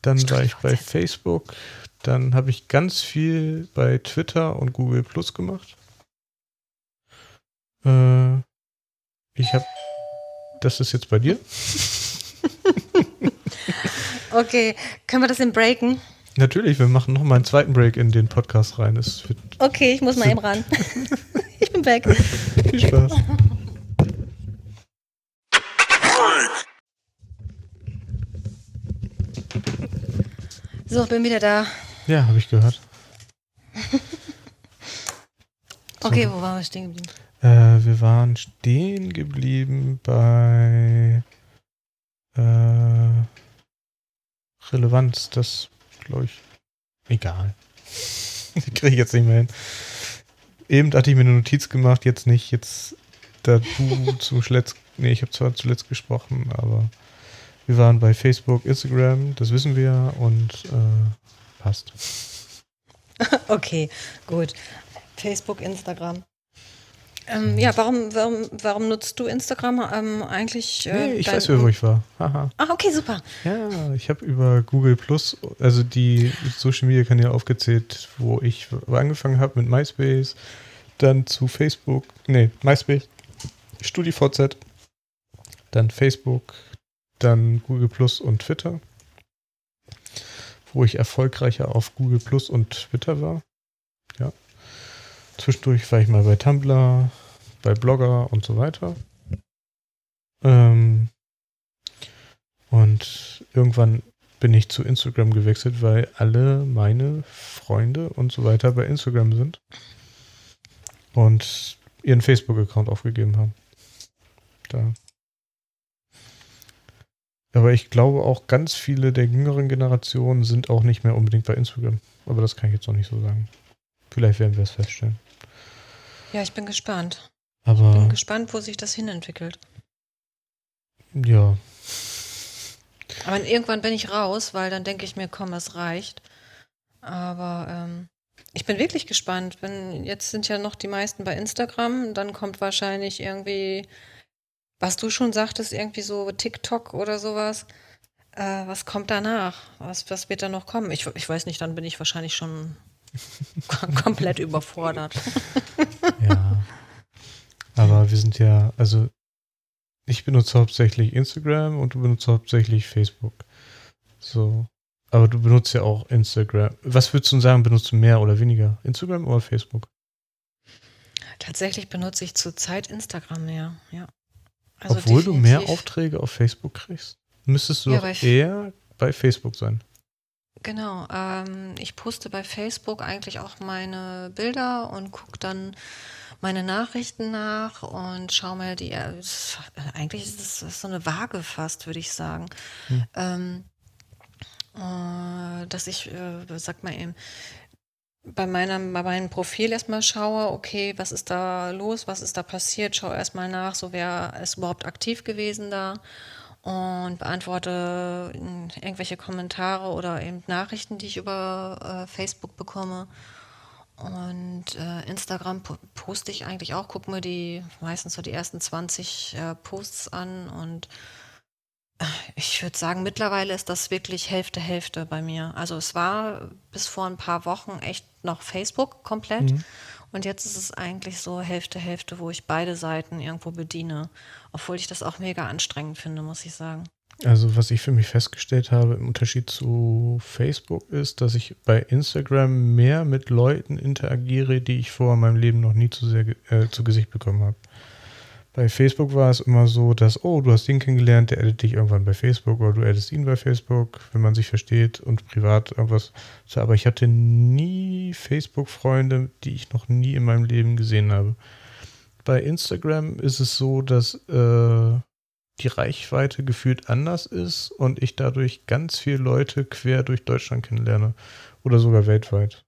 Dann war ich bei StudiVZ. Facebook. Dann habe ich ganz viel bei Twitter und Google Plus gemacht. Äh, ich habe. Das ist jetzt bei dir? Okay, können wir das denn breaken? Natürlich, wir machen noch mal einen zweiten Break in den Podcast rein. Okay, ich muss mal eben ran. ich bin weg. viel Spaß. So, bin wieder da. Ja, habe ich gehört. Okay, wo waren wir stehen geblieben? Äh, wir waren stehen geblieben bei äh, Relevanz. Das glaube ich. Egal. Kriege ich jetzt nicht mehr hin. Eben hatte ich mir eine Notiz gemacht, jetzt nicht. Jetzt, da du zuletzt. Nee, ich habe zwar zuletzt gesprochen, aber wir waren bei Facebook, Instagram, das wissen wir und äh, passt. Okay, gut. Facebook, Instagram. Ähm, ja, warum, warum, warum nutzt du Instagram ähm, eigentlich? äh, Nee, ich weiß, wer, wo ich war. Haha. Ah, okay, super. Ja, ich habe über Google Plus, also die Social Media Kanäle aufgezählt, wo ich angefangen habe mit MySpace, dann zu Facebook, nee, MySpace, StudiVZ, dann Facebook, dann Google Plus und Twitter, wo ich erfolgreicher auf Google Plus und Twitter war. Ja. Zwischendurch war ich mal bei Tumblr, bei Blogger und so weiter. Ähm, und irgendwann bin ich zu Instagram gewechselt, weil alle meine Freunde und so weiter bei Instagram sind und ihren Facebook-Account aufgegeben haben. Da. Aber ich glaube auch ganz viele der jüngeren Generationen sind auch nicht mehr unbedingt bei Instagram. Aber das kann ich jetzt noch nicht so sagen. Vielleicht werden wir es feststellen. Ja, ich bin gespannt. Aber Bin gespannt, wo sich das hinentwickelt. ja, Aber irgendwann bin ich raus, weil dann denke ich mir, komm, es reicht. Aber ähm, ich bin wirklich gespannt. Wenn, jetzt sind ja noch die meisten bei Instagram, dann kommt wahrscheinlich irgendwie, was du schon sagtest, irgendwie so TikTok oder sowas. Äh, was kommt danach? Was, was wird da noch kommen? Ich, ich weiß nicht, dann bin ich wahrscheinlich schon komplett überfordert. Ja. Aber wir sind ja, also ich benutze hauptsächlich Instagram und du benutzt hauptsächlich Facebook. So. Aber du benutzt ja auch Instagram. Was würdest du sagen, benutzt du mehr oder weniger? Instagram oder Facebook? Tatsächlich benutze ich zurzeit Instagram mehr, ja. Also Obwohl du mehr definitiv. Aufträge auf Facebook kriegst, müsstest du Ja, doch eher bei Facebook sein. Genau. Ähm, ich poste bei Facebook eigentlich auch meine Bilder und gucke dann meine Nachrichten nach und schaue mir die. Äh, eigentlich ist es so eine Waage fast, würde ich sagen. Hm. Ähm, äh, dass ich, äh, sag mal eben, bei, meinem, bei meinem Profil erstmal schaue, okay, was ist da los, was ist da passiert, schaue erstmal nach, so wer ist überhaupt aktiv gewesen da und beantworte irgendwelche Kommentare oder eben Nachrichten, die ich über äh, Facebook bekomme. Und äh, Instagram poste ich eigentlich auch, gucke mir die meistens so die ersten 20 äh, Posts an und ich würde sagen, mittlerweile ist das wirklich Hälfte, Hälfte bei mir. Also es war bis vor ein paar Wochen echt noch Facebook komplett. Mhm. Und jetzt ist es eigentlich so Hälfte, Hälfte, wo ich beide Seiten irgendwo bediene. Obwohl ich das auch mega anstrengend finde, muss ich sagen. Also was ich für mich festgestellt habe im Unterschied zu Facebook ist, dass ich bei Instagram mehr mit Leuten interagiere, die ich vor meinem Leben noch nie zu sehr äh, zu Gesicht bekommen habe. Bei Facebook war es immer so, dass, oh, du hast ihn kennengelernt, der addet dich irgendwann bei Facebook oder du addest ihn bei Facebook, wenn man sich versteht und privat irgendwas. Aber ich hatte nie Facebook-Freunde, die ich noch nie in meinem Leben gesehen habe. Bei Instagram ist es so, dass äh, die Reichweite gefühlt anders ist und ich dadurch ganz viele Leute quer durch Deutschland kennenlerne oder sogar weltweit.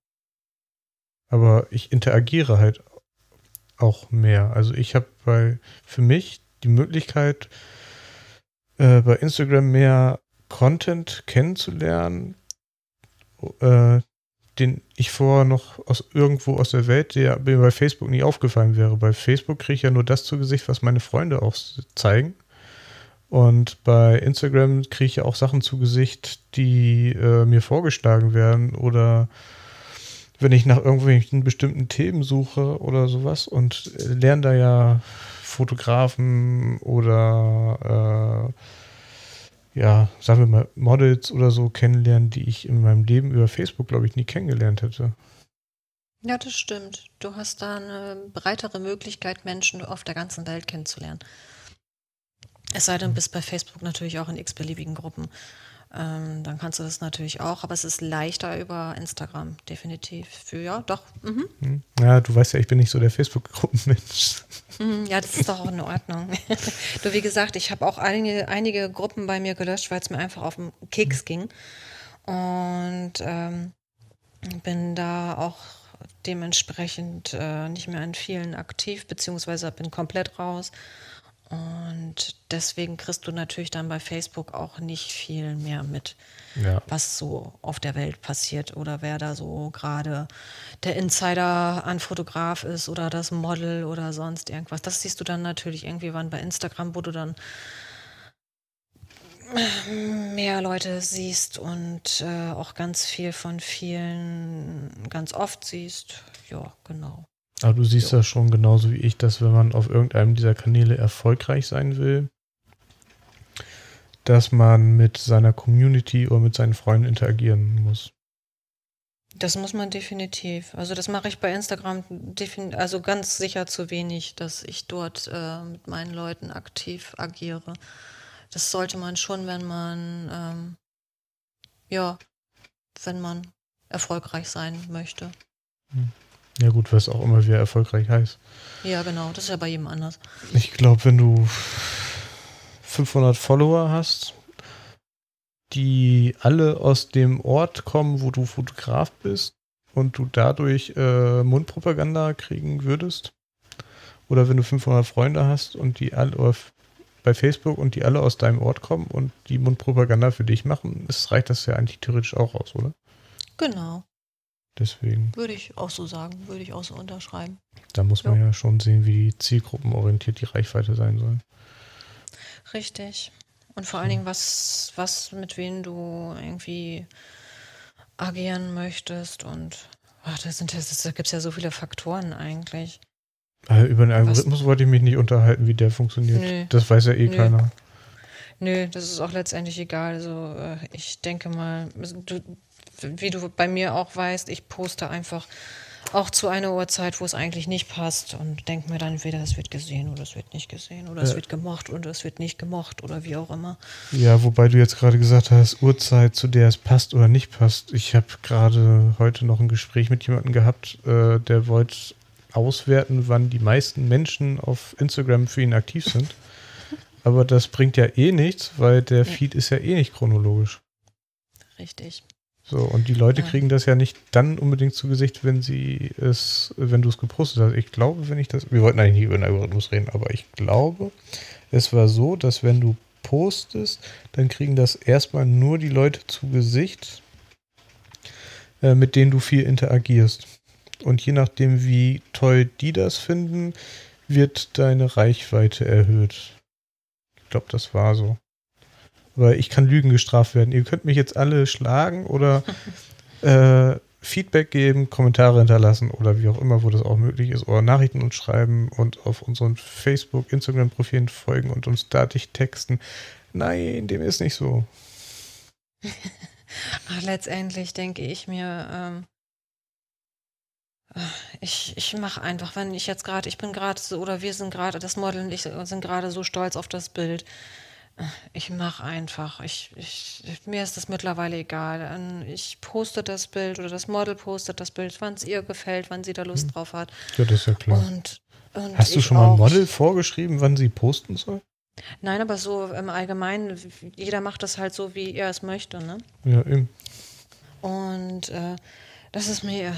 Aber ich interagiere halt auch mehr. Also ich habe bei für mich die Möglichkeit, äh, bei Instagram mehr Content kennenzulernen, äh, den ich vorher noch aus irgendwo aus der Welt, der mir bei Facebook nie aufgefallen wäre. Bei Facebook kriege ich ja nur das zu Gesicht, was meine Freunde auch zeigen. Und bei Instagram kriege ich ja auch Sachen zu Gesicht, die äh, mir vorgeschlagen werden oder wenn ich nach irgendwelchen bestimmten Themen suche oder sowas und lerne da ja Fotografen oder äh, ja, sagen wir mal Models oder so kennenlernen, die ich in meinem Leben über Facebook, glaube ich, nie kennengelernt hätte. Ja, das stimmt. Du hast da eine breitere Möglichkeit, Menschen auf der ganzen Welt kennenzulernen. Es sei denn, du bist bei Facebook natürlich auch in x-beliebigen Gruppen. Ähm, dann kannst du das natürlich auch, aber es ist leichter über Instagram, definitiv. Für ja, doch. Mhm. Hm. Ja, du weißt ja, ich bin nicht so der Facebook-Gruppenmensch. Mhm, ja, das ist doch auch in Ordnung. du, wie gesagt, ich habe auch einige, einige Gruppen bei mir gelöscht, weil es mir einfach auf den Keks ging. Und ähm, bin da auch dementsprechend äh, nicht mehr an vielen aktiv, beziehungsweise bin komplett raus. Und deswegen kriegst du natürlich dann bei Facebook auch nicht viel mehr mit, ja. was so auf der Welt passiert oder wer da so gerade der Insider an Fotograf ist oder das Model oder sonst irgendwas. Das siehst du dann natürlich irgendwie wann bei Instagram, wo du dann mehr Leute siehst und äh, auch ganz viel von vielen ganz oft siehst. Ja, genau. Aber du siehst ja schon genauso wie ich, dass wenn man auf irgendeinem dieser Kanäle erfolgreich sein will, dass man mit seiner Community oder mit seinen Freunden interagieren muss. Das muss man definitiv. Also das mache ich bei Instagram also ganz sicher zu wenig, dass ich dort äh, mit meinen Leuten aktiv agiere. Das sollte man schon, wenn man ähm, ja, wenn man erfolgreich sein möchte. Hm. Ja gut, was auch immer wieder erfolgreich heißt. Ja, genau. Das ist ja bei jedem anders. Ich glaube, wenn du 500 Follower hast, die alle aus dem Ort kommen, wo du Fotograf bist und du dadurch äh, Mundpropaganda kriegen würdest, oder wenn du 500 Freunde hast und die alle bei Facebook und die alle aus deinem Ort kommen und die Mundpropaganda für dich machen, es reicht das ja eigentlich theoretisch auch aus, oder? Genau. Deswegen. Würde ich auch so sagen, würde ich auch so unterschreiben. Da muss man ja, ja schon sehen, wie zielgruppenorientiert die Reichweite sein soll. Richtig. Und vor allen Dingen, was, was mit wem du irgendwie agieren möchtest und ach, das sind das, da gibt es ja so viele Faktoren eigentlich. Also über den Algorithmus was? wollte ich mich nicht unterhalten, wie der funktioniert. Nö. Das weiß ja eh Nö. keiner. Nö, das ist auch letztendlich egal. Also äh, ich denke mal, du, wie du bei mir auch weißt, ich poste einfach auch zu einer Uhrzeit, wo es eigentlich nicht passt und denke mir dann entweder, es wird gesehen oder es wird nicht gesehen oder es wird gemocht oder es wird nicht gemocht oder wie auch immer. Ja, wobei du jetzt gerade gesagt hast, Uhrzeit, zu der es passt oder nicht passt. Ich habe gerade heute noch ein Gespräch mit jemandem gehabt, äh, der wollte auswerten, wann die meisten Menschen auf Instagram für ihn aktiv sind. Aber das bringt ja eh nichts, weil der Feed ist ja eh nicht chronologisch. Richtig. So, und die Leute Ja. kriegen das ja nicht dann unbedingt zu Gesicht, wenn sie es, wenn du es gepostet hast. Ich glaube, wenn ich das, wir wollten eigentlich nicht über den Algorithmus reden, aber ich glaube, es war so, dass wenn du postest, dann kriegen das erstmal nur die Leute zu Gesicht, äh, mit denen du viel interagierst. Und je nachdem, wie toll die das finden, wird deine Reichweite erhöht. Ich glaube, das war so. Weil ich kann Lügen gestraft werden. Ihr könnt mich jetzt alle schlagen oder äh, Feedback geben, Kommentare hinterlassen oder wie auch immer, wo das auch möglich ist, oder Nachrichten uns schreiben und auf unseren Facebook, Instagram-Profilen folgen und uns datig texten. Nein, dem ist nicht so. Ach, letztendlich denke ich mir, ähm, ich, ich mache einfach, wenn ich jetzt gerade, ich bin gerade so, oder wir sind gerade, das Model und ich sind gerade so stolz auf das Bild. Ich mache einfach. Ich, ich, mir ist das mittlerweile egal. Ähm, Ich poste das Bild oder das Model postet das Bild, wann es ihr gefällt, wann sie da Lust drauf hat. Ja, das ist ja klar. Und, und Hast du schon mal ein. Model vorgeschrieben, wann sie posten soll? Nein, aber so im Allgemeinen, jeder macht das halt so, wie er es möchte, ne? Ja, eben. Und äh, das ist mir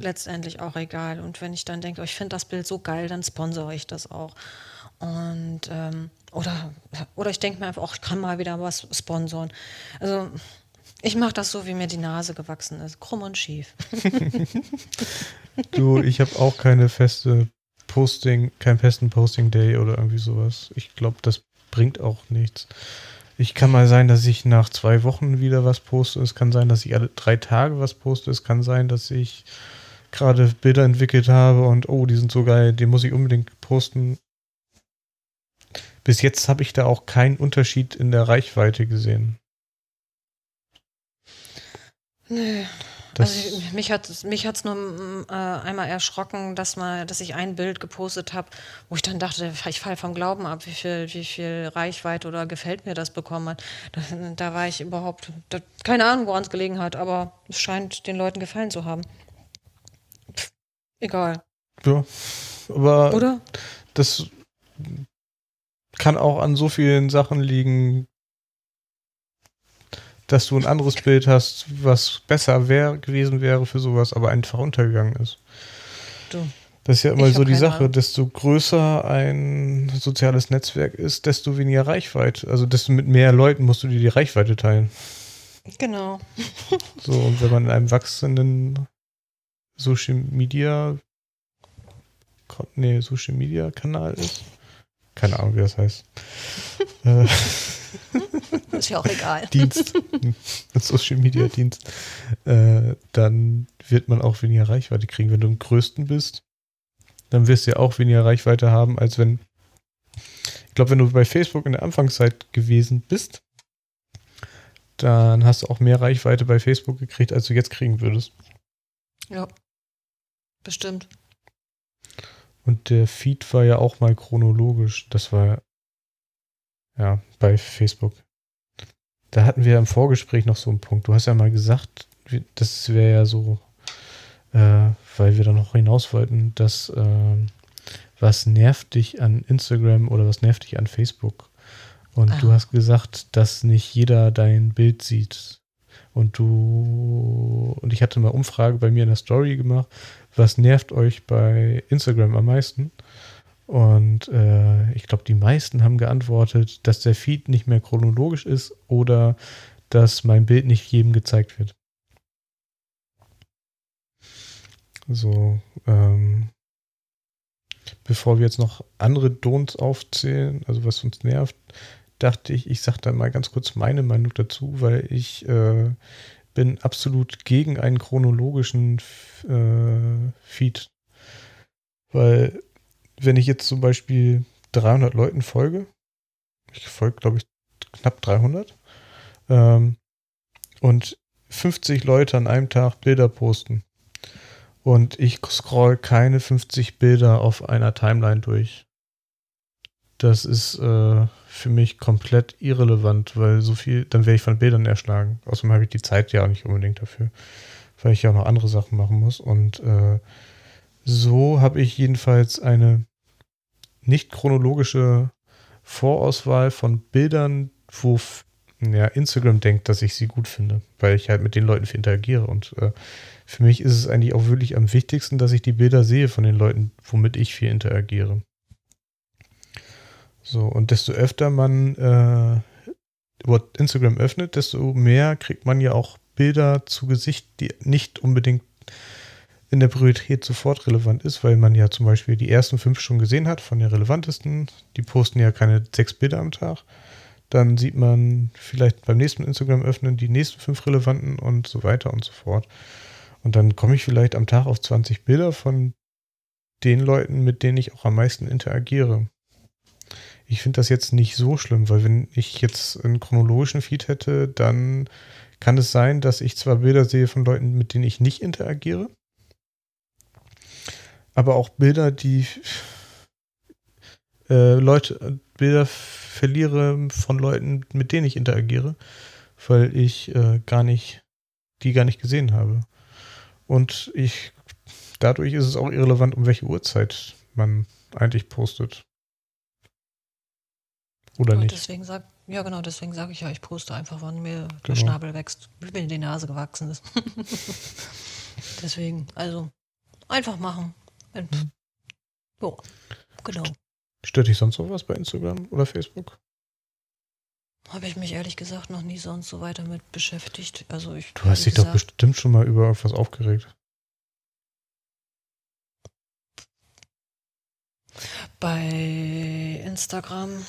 letztendlich auch egal. Und wenn ich dann denke, oh, ich finde das Bild so geil, dann sponsere ich das auch. Und ähm, oder, oder ich denke mir einfach, oh, ich kann mal wieder was sponsoren. Also ich mache das so, wie mir die Nase gewachsen ist. Krumm und schief. Du, ich habe auch keine feste Posting, keinen festen Posting-Day oder irgendwie sowas. Ich glaube, das bringt auch nichts. Ich kann mal sein, dass ich nach zwei Wochen wieder was poste. Es kann sein, dass ich alle drei Tage was poste. Es kann sein, dass ich gerade Bilder entwickelt habe und oh, die sind so geil, die muss ich unbedingt posten. Bis jetzt habe ich da auch keinen Unterschied in der Reichweite gesehen. Nö. Das, Also ich- mich hat mich hat's nur mm, äh, einmal erschrocken, dass mal, dass ich ein Bild gepostet habe, wo ich dann dachte, ich falle vom Glauben ab, wie viel, wie viel Reichweite oder gefällt mir das bekommen hat. Da, da war ich überhaupt, da, keine Ahnung, woran es gelegen hat, aber es scheint den Leuten gefallen zu haben. Pff, egal, ja, aber oder? das kann auch an so vielen Sachen liegen, dass du ein anderes Bild hast, was besser wär, gewesen wäre für sowas, aber einfach untergegangen ist. Du. Das ist ja immer Ich so die Sache, Ahnung. desto größer ein soziales Netzwerk ist, desto weniger Reichweite. Also desto mit mehr Leuten musst du dir die Reichweite teilen. Genau. So, und wenn man in einem wachsenden Social Media nee, Social Media Kanal ist. Keine Ahnung, wie das heißt. äh, Ist ja auch egal. Dienst, Social Media Dienst, äh, dann wird man auch weniger Reichweite kriegen. Wenn du im Größten bist, dann wirst du ja auch weniger Reichweite haben, als wenn, ich glaube, wenn du bei Facebook in der Anfangszeit gewesen bist, dann hast du auch mehr Reichweite bei Facebook gekriegt, als du jetzt kriegen würdest. Ja. Bestimmt. Und der Feed war ja auch mal chronologisch. Das war ja bei Facebook. Da hatten wir im Vorgespräch noch so einen Punkt. Du hast ja mal gesagt, das wäre ja so, äh, weil wir da noch hinaus wollten, dass ähm, was nervt dich an Instagram oder was nervt dich an Facebook? Und du Ah. hast gesagt, dass nicht jeder dein Bild sieht. Und du, und ich hatte mal Umfrage bei mir in der Story gemacht, was nervt euch bei Instagram am meisten? Und äh, ich glaube, die meisten haben geantwortet, dass der Feed nicht mehr chronologisch ist oder dass mein Bild nicht jedem gezeigt wird. So, ähm, bevor wir jetzt noch andere Don'ts aufzählen, also was uns nervt, dachte ich, ich sage da mal ganz kurz meine Meinung dazu, weil ich äh, bin absolut gegen einen chronologischen äh, Feed. Weil, wenn ich jetzt zum Beispiel 300 Leuten folge, ich folge, glaube ich, knapp 300, ähm, und 50 Leute an einem Tag Bilder posten Und ich scroll keine 50 Bilder auf einer Timeline durch. Das ist äh, für mich komplett irrelevant, weil so viel, dann wäre ich von Bildern erschlagen. Außerdem habe ich die Zeit ja auch nicht unbedingt dafür, weil ich ja auch noch andere Sachen machen muss. Und äh, so habe ich jedenfalls eine nicht chronologische Vorauswahl von Bildern, wo ja, Instagram denkt, dass ich sie gut finde, weil ich halt mit den Leuten viel interagiere. Und äh, für mich ist es eigentlich auch wirklich am wichtigsten, dass ich die Bilder sehe von den Leuten, womit ich viel interagiere. So, und desto öfter man äh, Instagram öffnet, desto mehr kriegt man ja auch Bilder zu Gesicht, die nicht unbedingt in der Priorität sofort relevant ist, weil man ja zum Beispiel die ersten fünf schon gesehen hat von den relevantesten. Die posten ja keine sechs Bilder am Tag. Dann sieht man vielleicht beim nächsten Instagram öffnen die nächsten fünf relevanten und so weiter und so fort. Und dann komme ich vielleicht am Tag auf 20 Bilder von den Leuten, mit denen ich auch am meisten interagiere. Ich finde das jetzt nicht so schlimm, weil wenn ich jetzt einen chronologischen Feed hätte, dann kann es sein, dass ich zwar Bilder sehe von Leuten, mit denen ich nicht interagiere, aber auch Bilder, die äh, Leute, Bilder verliere von Leuten, mit denen ich interagiere, weil ich äh, gar nicht, die gar nicht gesehen habe. Und ich, dadurch ist es auch irrelevant, um welche Uhrzeit man eigentlich postet. Oder Und nicht. deswegen sag, ja genau, deswegen sage ich ja, ich poste einfach, wann mir der Genau. Schnabel wächst, wie mir die Nase gewachsen ist. deswegen, also einfach machen. Und, Mhm. jo, genau. Stört dich sonst noch was bei Instagram oder Facebook? Habe ich mich ehrlich gesagt noch nie sonst so weiter mit beschäftigt. Also ich, Du hast dich doch gesagt, bestimmt schon mal über irgendwas aufgeregt. bei Instagram.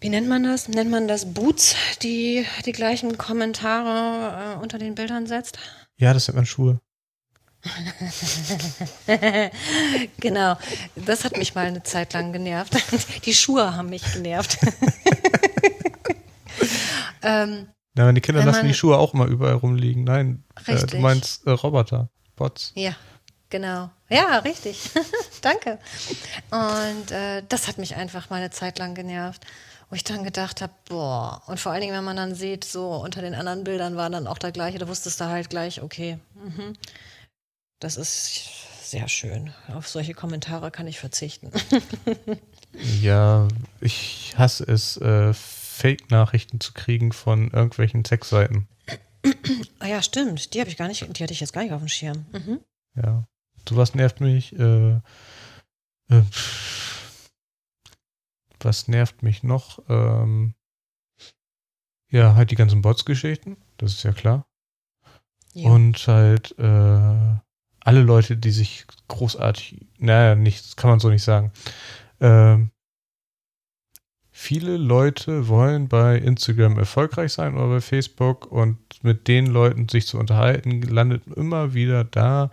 Wie nennt man das? Nennt man das Boots, die die gleichen Kommentare äh, unter den Bildern setzt? Ja, das sind meine Schuhe. genau, das hat mich mal eine Zeit lang genervt. Die Schuhe haben mich genervt. ähm, Ja, meine Kinder lassen man- die Schuhe auch mal überall rumliegen. Nein, äh, du meinst äh, Roboter, Bots. ja, genau. Ja, richtig. Danke. Und äh, das hat mich einfach mal eine Zeit lang genervt. Wo ich dann gedacht habe, boah, und vor allen Dingen, wenn man dann sieht, so unter den anderen Bildern war dann auch der gleiche, da wusstest du halt gleich, okay, mhm, das ist sehr schön. Auf solche Kommentare kann ich verzichten. Ja, ich hasse es, äh, Fake-Nachrichten zu kriegen von irgendwelchen Sexseiten. ah ja, stimmt. Die habe ich gar nicht, die hatte ich jetzt gar nicht auf dem Schirm. Mhm. Ja. Sowas nervt mich. Äh, äh, was nervt mich noch? Ähm, ja, halt die ganzen Bots-Geschichten. Das ist ja klar. Ja. Und halt äh, alle Leute, die sich großartig, naja, nicht, kann man so nicht sagen. Ähm, viele Leute wollen bei Instagram erfolgreich sein oder bei Facebook und mit den Leuten sich zu unterhalten, landet immer wieder da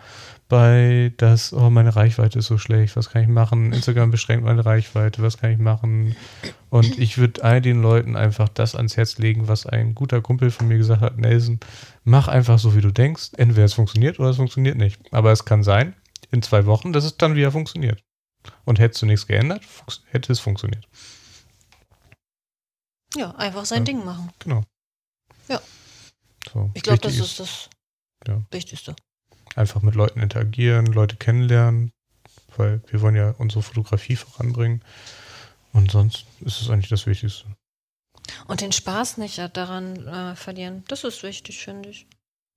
bei, dass, oh, meine Reichweite ist so schlecht, was kann ich machen? Instagram beschränkt meine Reichweite, was kann ich machen? Und ich würde all den Leuten einfach das ans Herz legen, was ein guter Kumpel von mir gesagt hat, Nelson, mach einfach so, wie du denkst. Entweder es funktioniert oder es funktioniert nicht. Aber es kann sein, in zwei Wochen, dass es dann wieder funktioniert. Und hättest du nichts geändert, hätte es funktioniert. Ja, einfach sein Ja. Ding machen. Genau. Ja. So, Ich glaube, das ist das Ja. Wichtigste. einfach mit Leuten interagieren, Leute kennenlernen, weil wir wollen ja unsere Fotografie voranbringen. Und sonst ist es eigentlich das Wichtigste. Und den Spaß nicht daran äh, verlieren. Das ist wichtig, finde ich.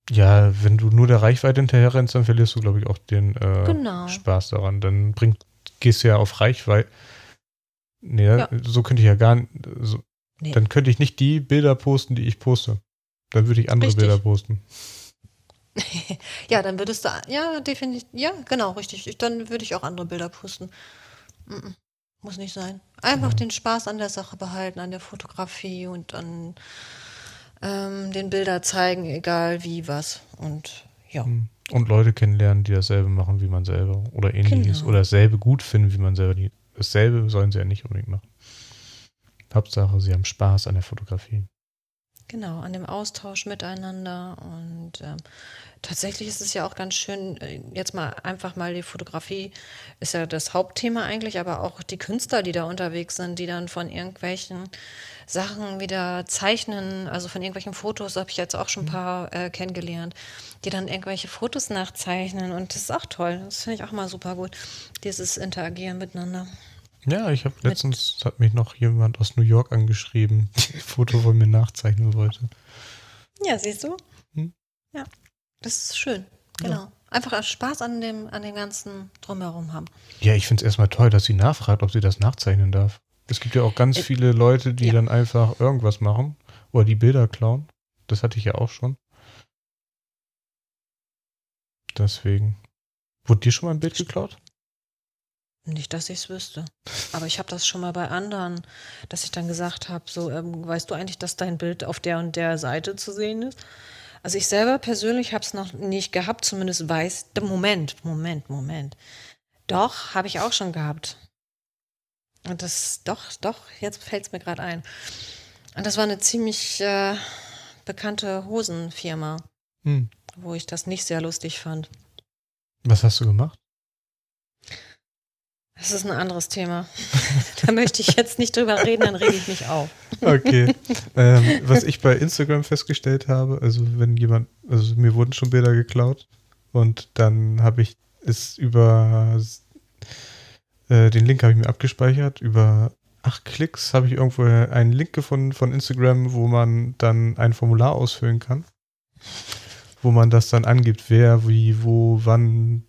Ja, wenn du nur der Reichweite hinterher rennst, dann verlierst du, glaube ich, auch den äh, Genau. Spaß daran. Dann bringt, gehst du ja auf Reichweite. Nee, Ja. so könnte ich ja gar nicht. So, Nee. Dann könnte ich nicht die Bilder posten, die ich poste. Dann würde ich andere Richtig. Bilder posten. ja, dann würdest du, ja, definitiv, ja, genau, richtig. Ich, dann würde ich auch andere Bilder posten. Mm-mm, muss nicht sein. Einfach Genau. den Spaß an der Sache behalten, an der Fotografie und an ähm, den Bilder zeigen, egal wie, was. Und ja, Hm. Und Leute kennenlernen, die dasselbe machen wie man selber. Oder ähnliches. Genau. Oder dasselbe gut finden, wie man selber. Dasselbe sollen sie ja nicht unbedingt machen. Hauptsache, sie haben Spaß an der Fotografie. Genau, an dem Austausch miteinander. Und ähm, tatsächlich ist es ja auch ganz schön, äh, jetzt mal einfach mal die Fotografie ist ja das Hauptthema eigentlich, aber auch die Künstler, die da unterwegs sind, die dann von irgendwelchen Sachen wieder zeichnen, also von irgendwelchen Fotos habe ich jetzt auch schon ein paar äh, kennengelernt, die dann irgendwelche Fotos nachzeichnen. Und das ist auch toll. Das finde ich auch mal super gut, dieses Interagieren miteinander. Ja, ich habe letztens hat mich noch jemand aus New York angeschrieben, die ein Foto von mir nachzeichnen wollte. Ja, siehst du? Hm? Ja, das ist schön. Genau. Ja. Einfach Spaß an dem, an dem ganzen Drumherum haben. Ja, ich finde es erstmal toll, dass sie nachfragt, ob sie das nachzeichnen darf. Es gibt ja auch ganz Äh, viele Leute, die ja. dann einfach irgendwas machen oder die Bilder klauen. Das hatte ich ja auch schon. Deswegen. Wurde dir schon mal ein Bild geklaut? Nicht, dass ich es wüsste. Aber ich habe das schon mal bei anderen, dass ich dann gesagt habe, so, ähm, weißt du eigentlich, dass dein Bild auf der und der Seite zu sehen ist? Also ich selber persönlich habe es noch nicht gehabt, zumindest weiß, Moment, Moment, Moment. Doch, habe ich auch schon gehabt. Und das, doch, doch, jetzt fällt es mir gerade ein. Und das war eine ziemlich äh, bekannte Hosenfirma, Hm. wo ich das nicht sehr lustig fand. Was hast du gemacht? Das ist ein anderes Thema. da möchte ich jetzt nicht drüber reden, dann rege ich mich auf. Okay. ähm, was ich bei Instagram festgestellt habe, also wenn jemand, also mir wurden schon Bilder geklaut und dann habe ich es über äh, den Link habe ich mir abgespeichert. Über acht Klicks habe ich irgendwo einen Link gefunden von Instagram, wo man dann ein Formular ausfüllen kann, wo man das dann angibt, wer, wie, wo, wann,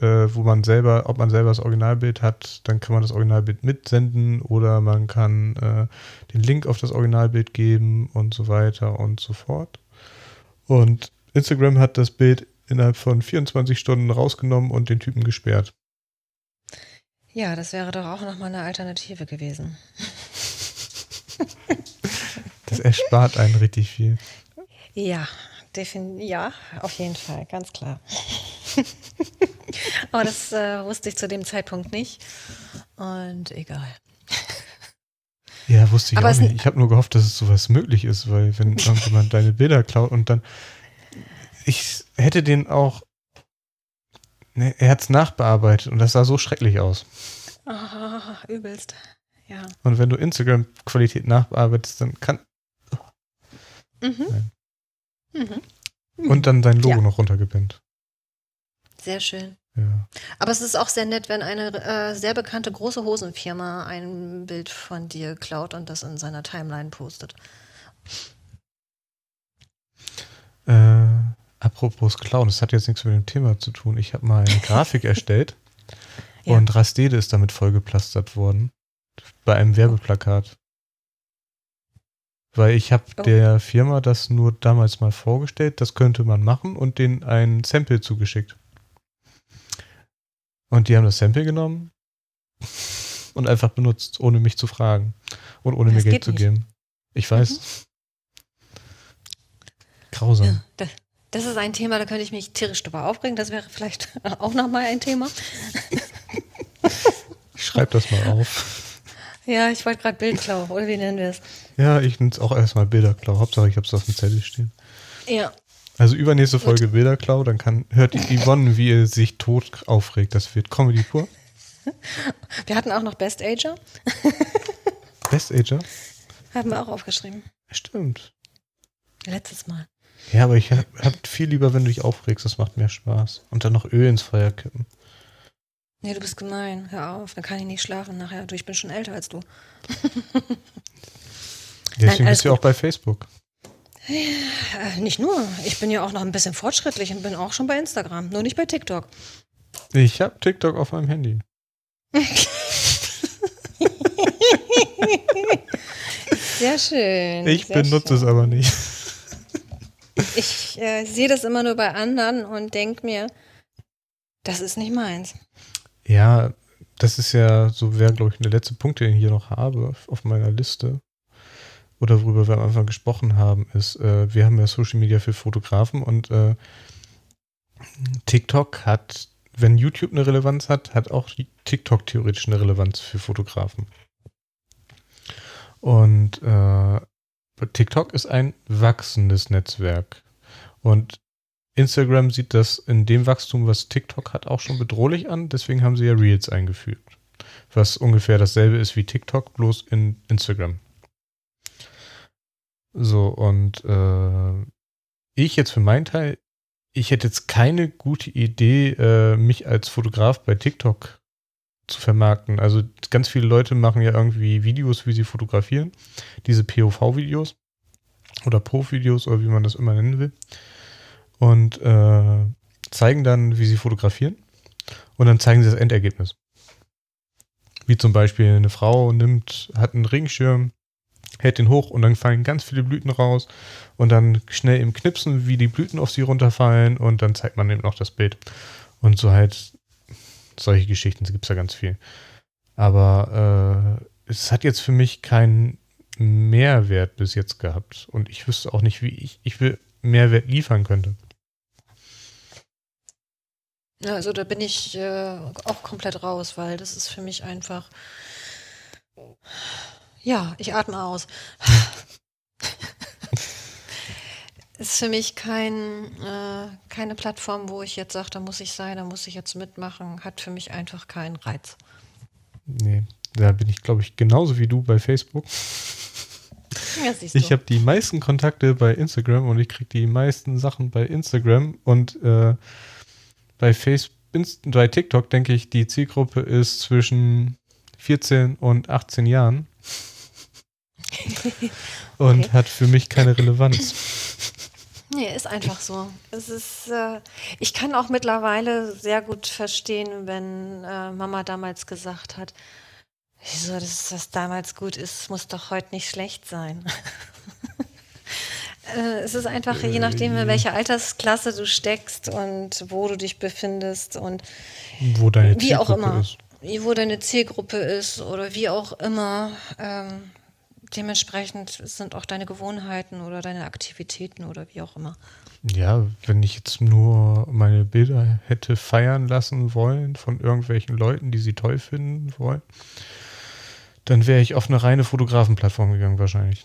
äh, wo man selber, ob man selber das Originalbild hat, dann kann man das Originalbild mitsenden oder man kann äh, den Link auf das Originalbild geben und so weiter und so fort. Und Instagram hat das Bild innerhalb von 24 Stunden rausgenommen und den Typen gesperrt. Ja, das wäre doch auch nochmal eine Alternative gewesen. Das erspart einen richtig viel. Ja, defin ja, auf jeden Fall, ganz klar. Aber das äh, wusste ich zu dem Zeitpunkt nicht. Und egal. Ja, wusste ich Aber auch nicht. Ich habe nur gehofft, dass es sowas möglich ist, weil wenn irgendjemand deine Bilder klaut und dann. Ich hätte den auch. Ne, er hat es nachbearbeitet und das sah so schrecklich aus. Ah, übelst. Ja. Und wenn du Instagram-Qualität nachbearbeitest, dann kann. Mhm. Mhm. Und dann sein Logo Ja. noch runtergepinnt. Sehr schön. Ja. Aber es ist auch sehr nett, wenn eine äh, sehr bekannte große Hosenfirma ein Bild von dir klaut und das in seiner Timeline postet. Äh, apropos Clown, das hat jetzt nichts mit dem Thema zu tun. Ich habe mal eine Grafik erstellt Ja. und Rastede ist damit vollgeplastert worden. Bei einem Werbeplakat. Weil ich habe Oh. der Firma das nur damals mal vorgestellt, das könnte man machen und denen ein Sample zugeschickt. Und die haben das Sample genommen und einfach benutzt, ohne mich zu fragen und ohne Das mir Geld zu nicht. geben. Ich weiß. Grausam. Ja, da- das ist ein Thema, da könnte ich mich tierisch drüber aufregen. Das wäre vielleicht auch nochmal ein Thema. Ich schreibe das mal auf. Ja, ich wollte gerade Bildklau, oder wie nennen wir es? Ja, ich nutze auch erstmal Bilderklau. Hauptsache, ich habe es auf dem Zettel stehen. Ja, Also übernächste Folge Bilderklau, dann kann, hört Yvonne, wie er sich tot aufregt. Das wird Comedy pur. wir hatten auch noch Best Ager, Best Ager? haben wir auch aufgeschrieben. Stimmt. Letztes Mal. Ja, aber ich hab, hab viel lieber, wenn du dich aufregst. Das macht mehr Spaß. Und dann noch Öl ins Feuer kippen. Nee, du bist gemein. Hör auf, dann kann ich nicht schlafen nachher. Du, ich bin schon älter als du. Deswegen alles bist du auch bei Facebook. Äh, nicht nur. Ich bin ja auch noch ein bisschen fortschrittlich und bin auch schon bei Instagram, nur nicht bei TikTok. Ich habe TikTok auf meinem Handy. Sehr schön. Ich sehr benutze es schön. aber nicht. Ich äh, sehe das immer nur bei anderen und denke mir, das ist nicht meins. Ja, das ist ja so, wäre, glaube ich, der letzte Punkt, den ich hier noch habe auf meiner Liste. Oder worüber wir am Anfang gesprochen haben, ist, äh, wir haben ja Social Media für Fotografen und äh, TikTok hat, wenn YouTube eine Relevanz hat, hat auch TikTok theoretisch eine Relevanz für Fotografen. Und äh, TikTok ist ein wachsendes Netzwerk. Und Instagram sieht das in dem Wachstum, was TikTok hat, auch schon bedrohlich an. Deswegen haben sie ja Reels eingeführt. Was ungefähr dasselbe ist wie TikTok, bloß in Instagram. So, und äh, ich jetzt für meinen Teil, ich hätte jetzt keine gute Idee, äh, mich als Fotograf bei TikTok zu vermarkten. Also ganz viele Leute machen ja irgendwie Videos, wie sie fotografieren. Diese POV-Videos oder Pro-Videos oder wie man das immer nennen will und äh, zeigen dann, wie sie fotografieren. Und dann zeigen sie das Endergebnis. Wie zum Beispiel eine Frau nimmt, hat einen Regenschirm, hält den hoch und dann fallen ganz viele Blüten raus und dann schnell im Knipsen, wie die Blüten auf sie runterfallen und dann zeigt man eben noch das Bild. Und so halt solche Geschichten gibt es ja ganz viel. Aber äh, es hat jetzt für mich keinen Mehrwert bis jetzt gehabt und ich wüsste auch nicht, wie ich, ich will Mehrwert liefern könnte. Also da bin ich äh, auch komplett raus, weil das ist für mich einfach. Ja, ich atme aus. ist für mich kein, äh, keine Plattform, wo ich jetzt sage, da muss ich sein, da muss ich jetzt mitmachen. Hat für mich einfach keinen Reiz. Nee, da bin ich, glaube ich, genauso wie du bei Facebook. Ja, ich habe die meisten Kontakte bei Instagram und ich kriege die meisten Sachen bei Instagram und äh, bei Facebook, bei TikTok denke ich, die Zielgruppe ist zwischen 14 und 18 Jahren. und okay. hat für mich keine Relevanz. Nee, ist einfach so. Es ist, äh, ich kann auch mittlerweile sehr gut verstehen, wenn äh, Mama damals gesagt hat, wieso das, was damals gut ist, muss doch heute nicht schlecht sein. Äh, es ist einfach, je nachdem, in welcher Altersklasse du steckst und wo du dich befindest und wo deine wie auch immer, ist. Wo deine Zielgruppe ist oder wie auch immer. Ähm, dementsprechend sind auch deine Gewohnheiten oder deine Aktivitäten oder wie auch immer. Ja, wenn ich jetzt nur meine Bilder hätte feiern lassen wollen von irgendwelchen Leuten, die sie toll finden wollen, dann wäre ich auf eine reine Fotografenplattform gegangen wahrscheinlich.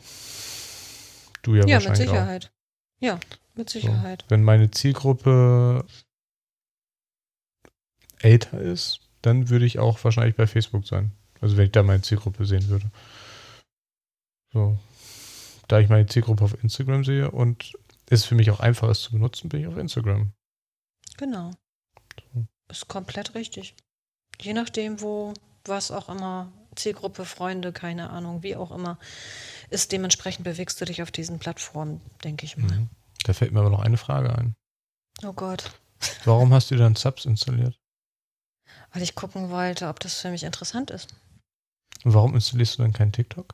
Du ja, ja wahrscheinlich. Ja, mit Sicherheit. Auch. Ja, mit Sicherheit. So, wenn meine Zielgruppe älter ist, dann würde ich auch wahrscheinlich bei Facebook sein. Also wenn ich da meine Zielgruppe sehen würde. So. Da ich meine Zielgruppe auf Instagram sehe und es für mich auch einfach ist zu benutzen, bin ich auf Instagram. Genau. So. Ist komplett richtig. Je nachdem, wo, was auch immer, Zielgruppe, Freunde, keine Ahnung, wie auch immer ist. Dementsprechend bewegst du dich auf diesen Plattformen, denke ich mal. Mhm. Da fällt mir aber noch eine Frage ein. Oh Gott. Warum hast du dann Subs installiert? Weil ich gucken wollte, ob das für mich interessant ist. Warum installierst du dann kein TikTok?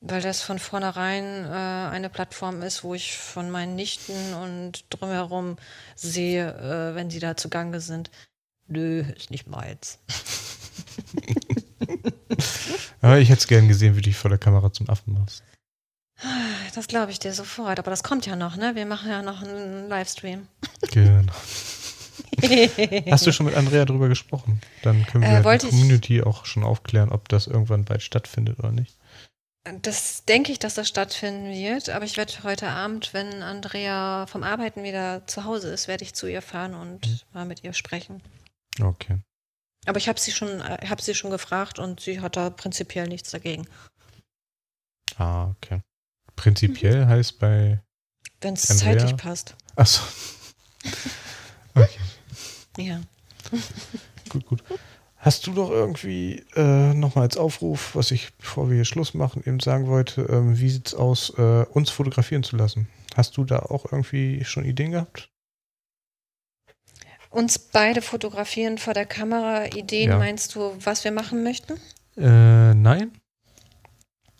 Weil das von vornherein äh, eine Plattform ist, wo ich von meinen Nichten und drumherum sehe, äh, wenn sie da zugange sind. Nö, ist nicht meins. Ja, ich hätte es gern gesehen, wie du dich vor der Kamera zum Affen machst. Das glaube ich dir sofort, aber das kommt ja noch, ne? Wir machen ja noch einen Livestream. Genau. Hast du schon mit Andrea drüber gesprochen? Dann können wir äh, die Community auch schon aufklären, ob das irgendwann bald stattfindet oder nicht. Das denke ich, dass das stattfinden wird, aber ich werde heute Abend, wenn Andrea vom Arbeiten wieder zu Hause ist, werde ich zu ihr fahren und mhm. mal mit ihr sprechen. Okay. Aber ich habe sie schon, äh, habe sie schon gefragt und sie hat da prinzipiell nichts dagegen. Ah, okay. Prinzipiell mhm. heißt bei. Wenn es zeitlich passt. Achso. Okay. Ja. gut, gut. Hast du doch irgendwie äh, nochmal als Aufruf, was ich, bevor wir hier Schluss machen, eben sagen wollte, ähm, wie sieht es aus, äh, uns fotografieren zu lassen? Hast du da auch irgendwie schon Ideen gehabt? uns beide fotografieren vor der Kamera. Ideen ja. meinst du, was wir machen möchten? Äh, nein.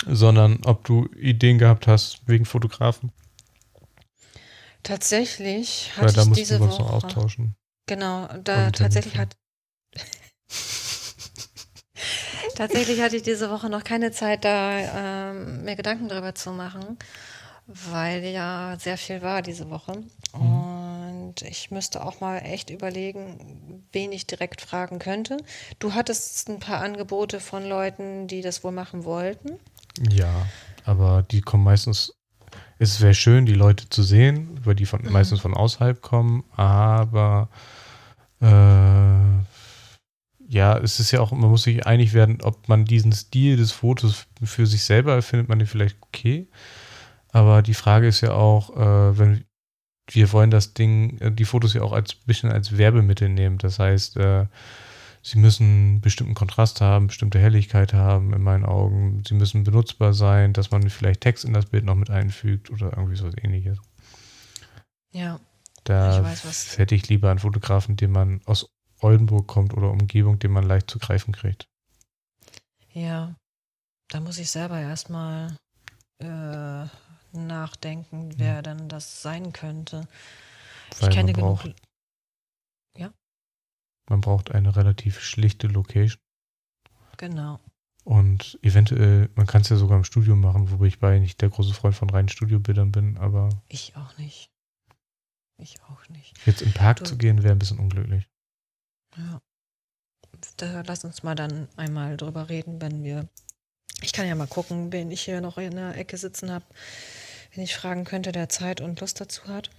Sondern ob du Ideen gehabt hast wegen Fotografen. Tatsächlich hatte da ich diese wir uns Woche. Noch austauschen. Genau, da tatsächlich hat. tatsächlich hatte ich diese Woche noch keine Zeit, da ähm, mir Gedanken darüber zu machen, weil ja sehr viel war diese Woche. Mhm. Und Und ich müsste auch mal echt überlegen, wen ich direkt fragen könnte. Du hattest ein paar Angebote von Leuten, die das wohl machen wollten. Ja, aber die kommen meistens. Es wäre schön, die Leute zu sehen, weil die von, mhm. meistens von außerhalb kommen, aber äh, ja, es ist ja auch, man muss sich einig werden, ob man diesen Stil des Fotos für sich selber findet, man den vielleicht okay. Aber die Frage ist ja auch, äh, wenn wir wollen das Ding, äh, die Fotos ja auch als bisschen als Werbemittel nehmen. Das heißt, äh, sie müssen bestimmten Kontrast haben, bestimmte Helligkeit haben in meinen Augen. Sie müssen benutzbar sein, dass man vielleicht Text in das Bild noch mit einfügt oder irgendwie so ähnliches. Ja. Da ich weiß, hätte ich lieber einen Fotografen, den man aus Oldenburg kommt oder Umgebung, den man leicht zu greifen kriegt. Ja, da muss ich selber erstmal äh, nachdenken, wer ja. denn das sein könnte. Weil ich kenne genug. Man braucht eine relativ schlichte Location. Genau. Und eventuell, man kann es ja sogar im Studio machen, wobei ich bei nicht der große Freund von reinen Studiobildern bin, aber. Ich auch nicht. Ich auch nicht. Jetzt im Park du, zu gehen, wäre ein bisschen unglücklich. Ja. Da lass uns mal dann einmal drüber reden, wenn wir. Ich kann ja mal gucken, wen ich hier noch in der Ecke sitzen habe, wenn ich fragen könnte, der Zeit und Lust dazu hat.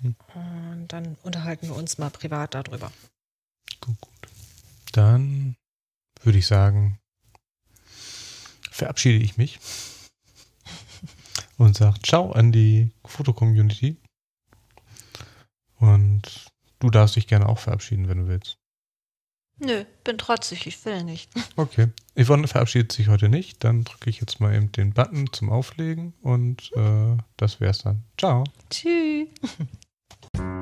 Hm. Und dann unterhalten wir uns mal privat darüber. Gut, gut. Dann würde ich sagen, verabschiede ich mich und sage Ciao an die Foto-Community. Und du darfst dich gerne auch verabschieden, wenn du willst. Nö, bin trotzig, ich will nicht. Okay. Yvonne verabschiedet sich heute nicht. Dann drücke ich jetzt mal eben den Button zum Auflegen und äh, das wär's dann. Ciao. Tschüss.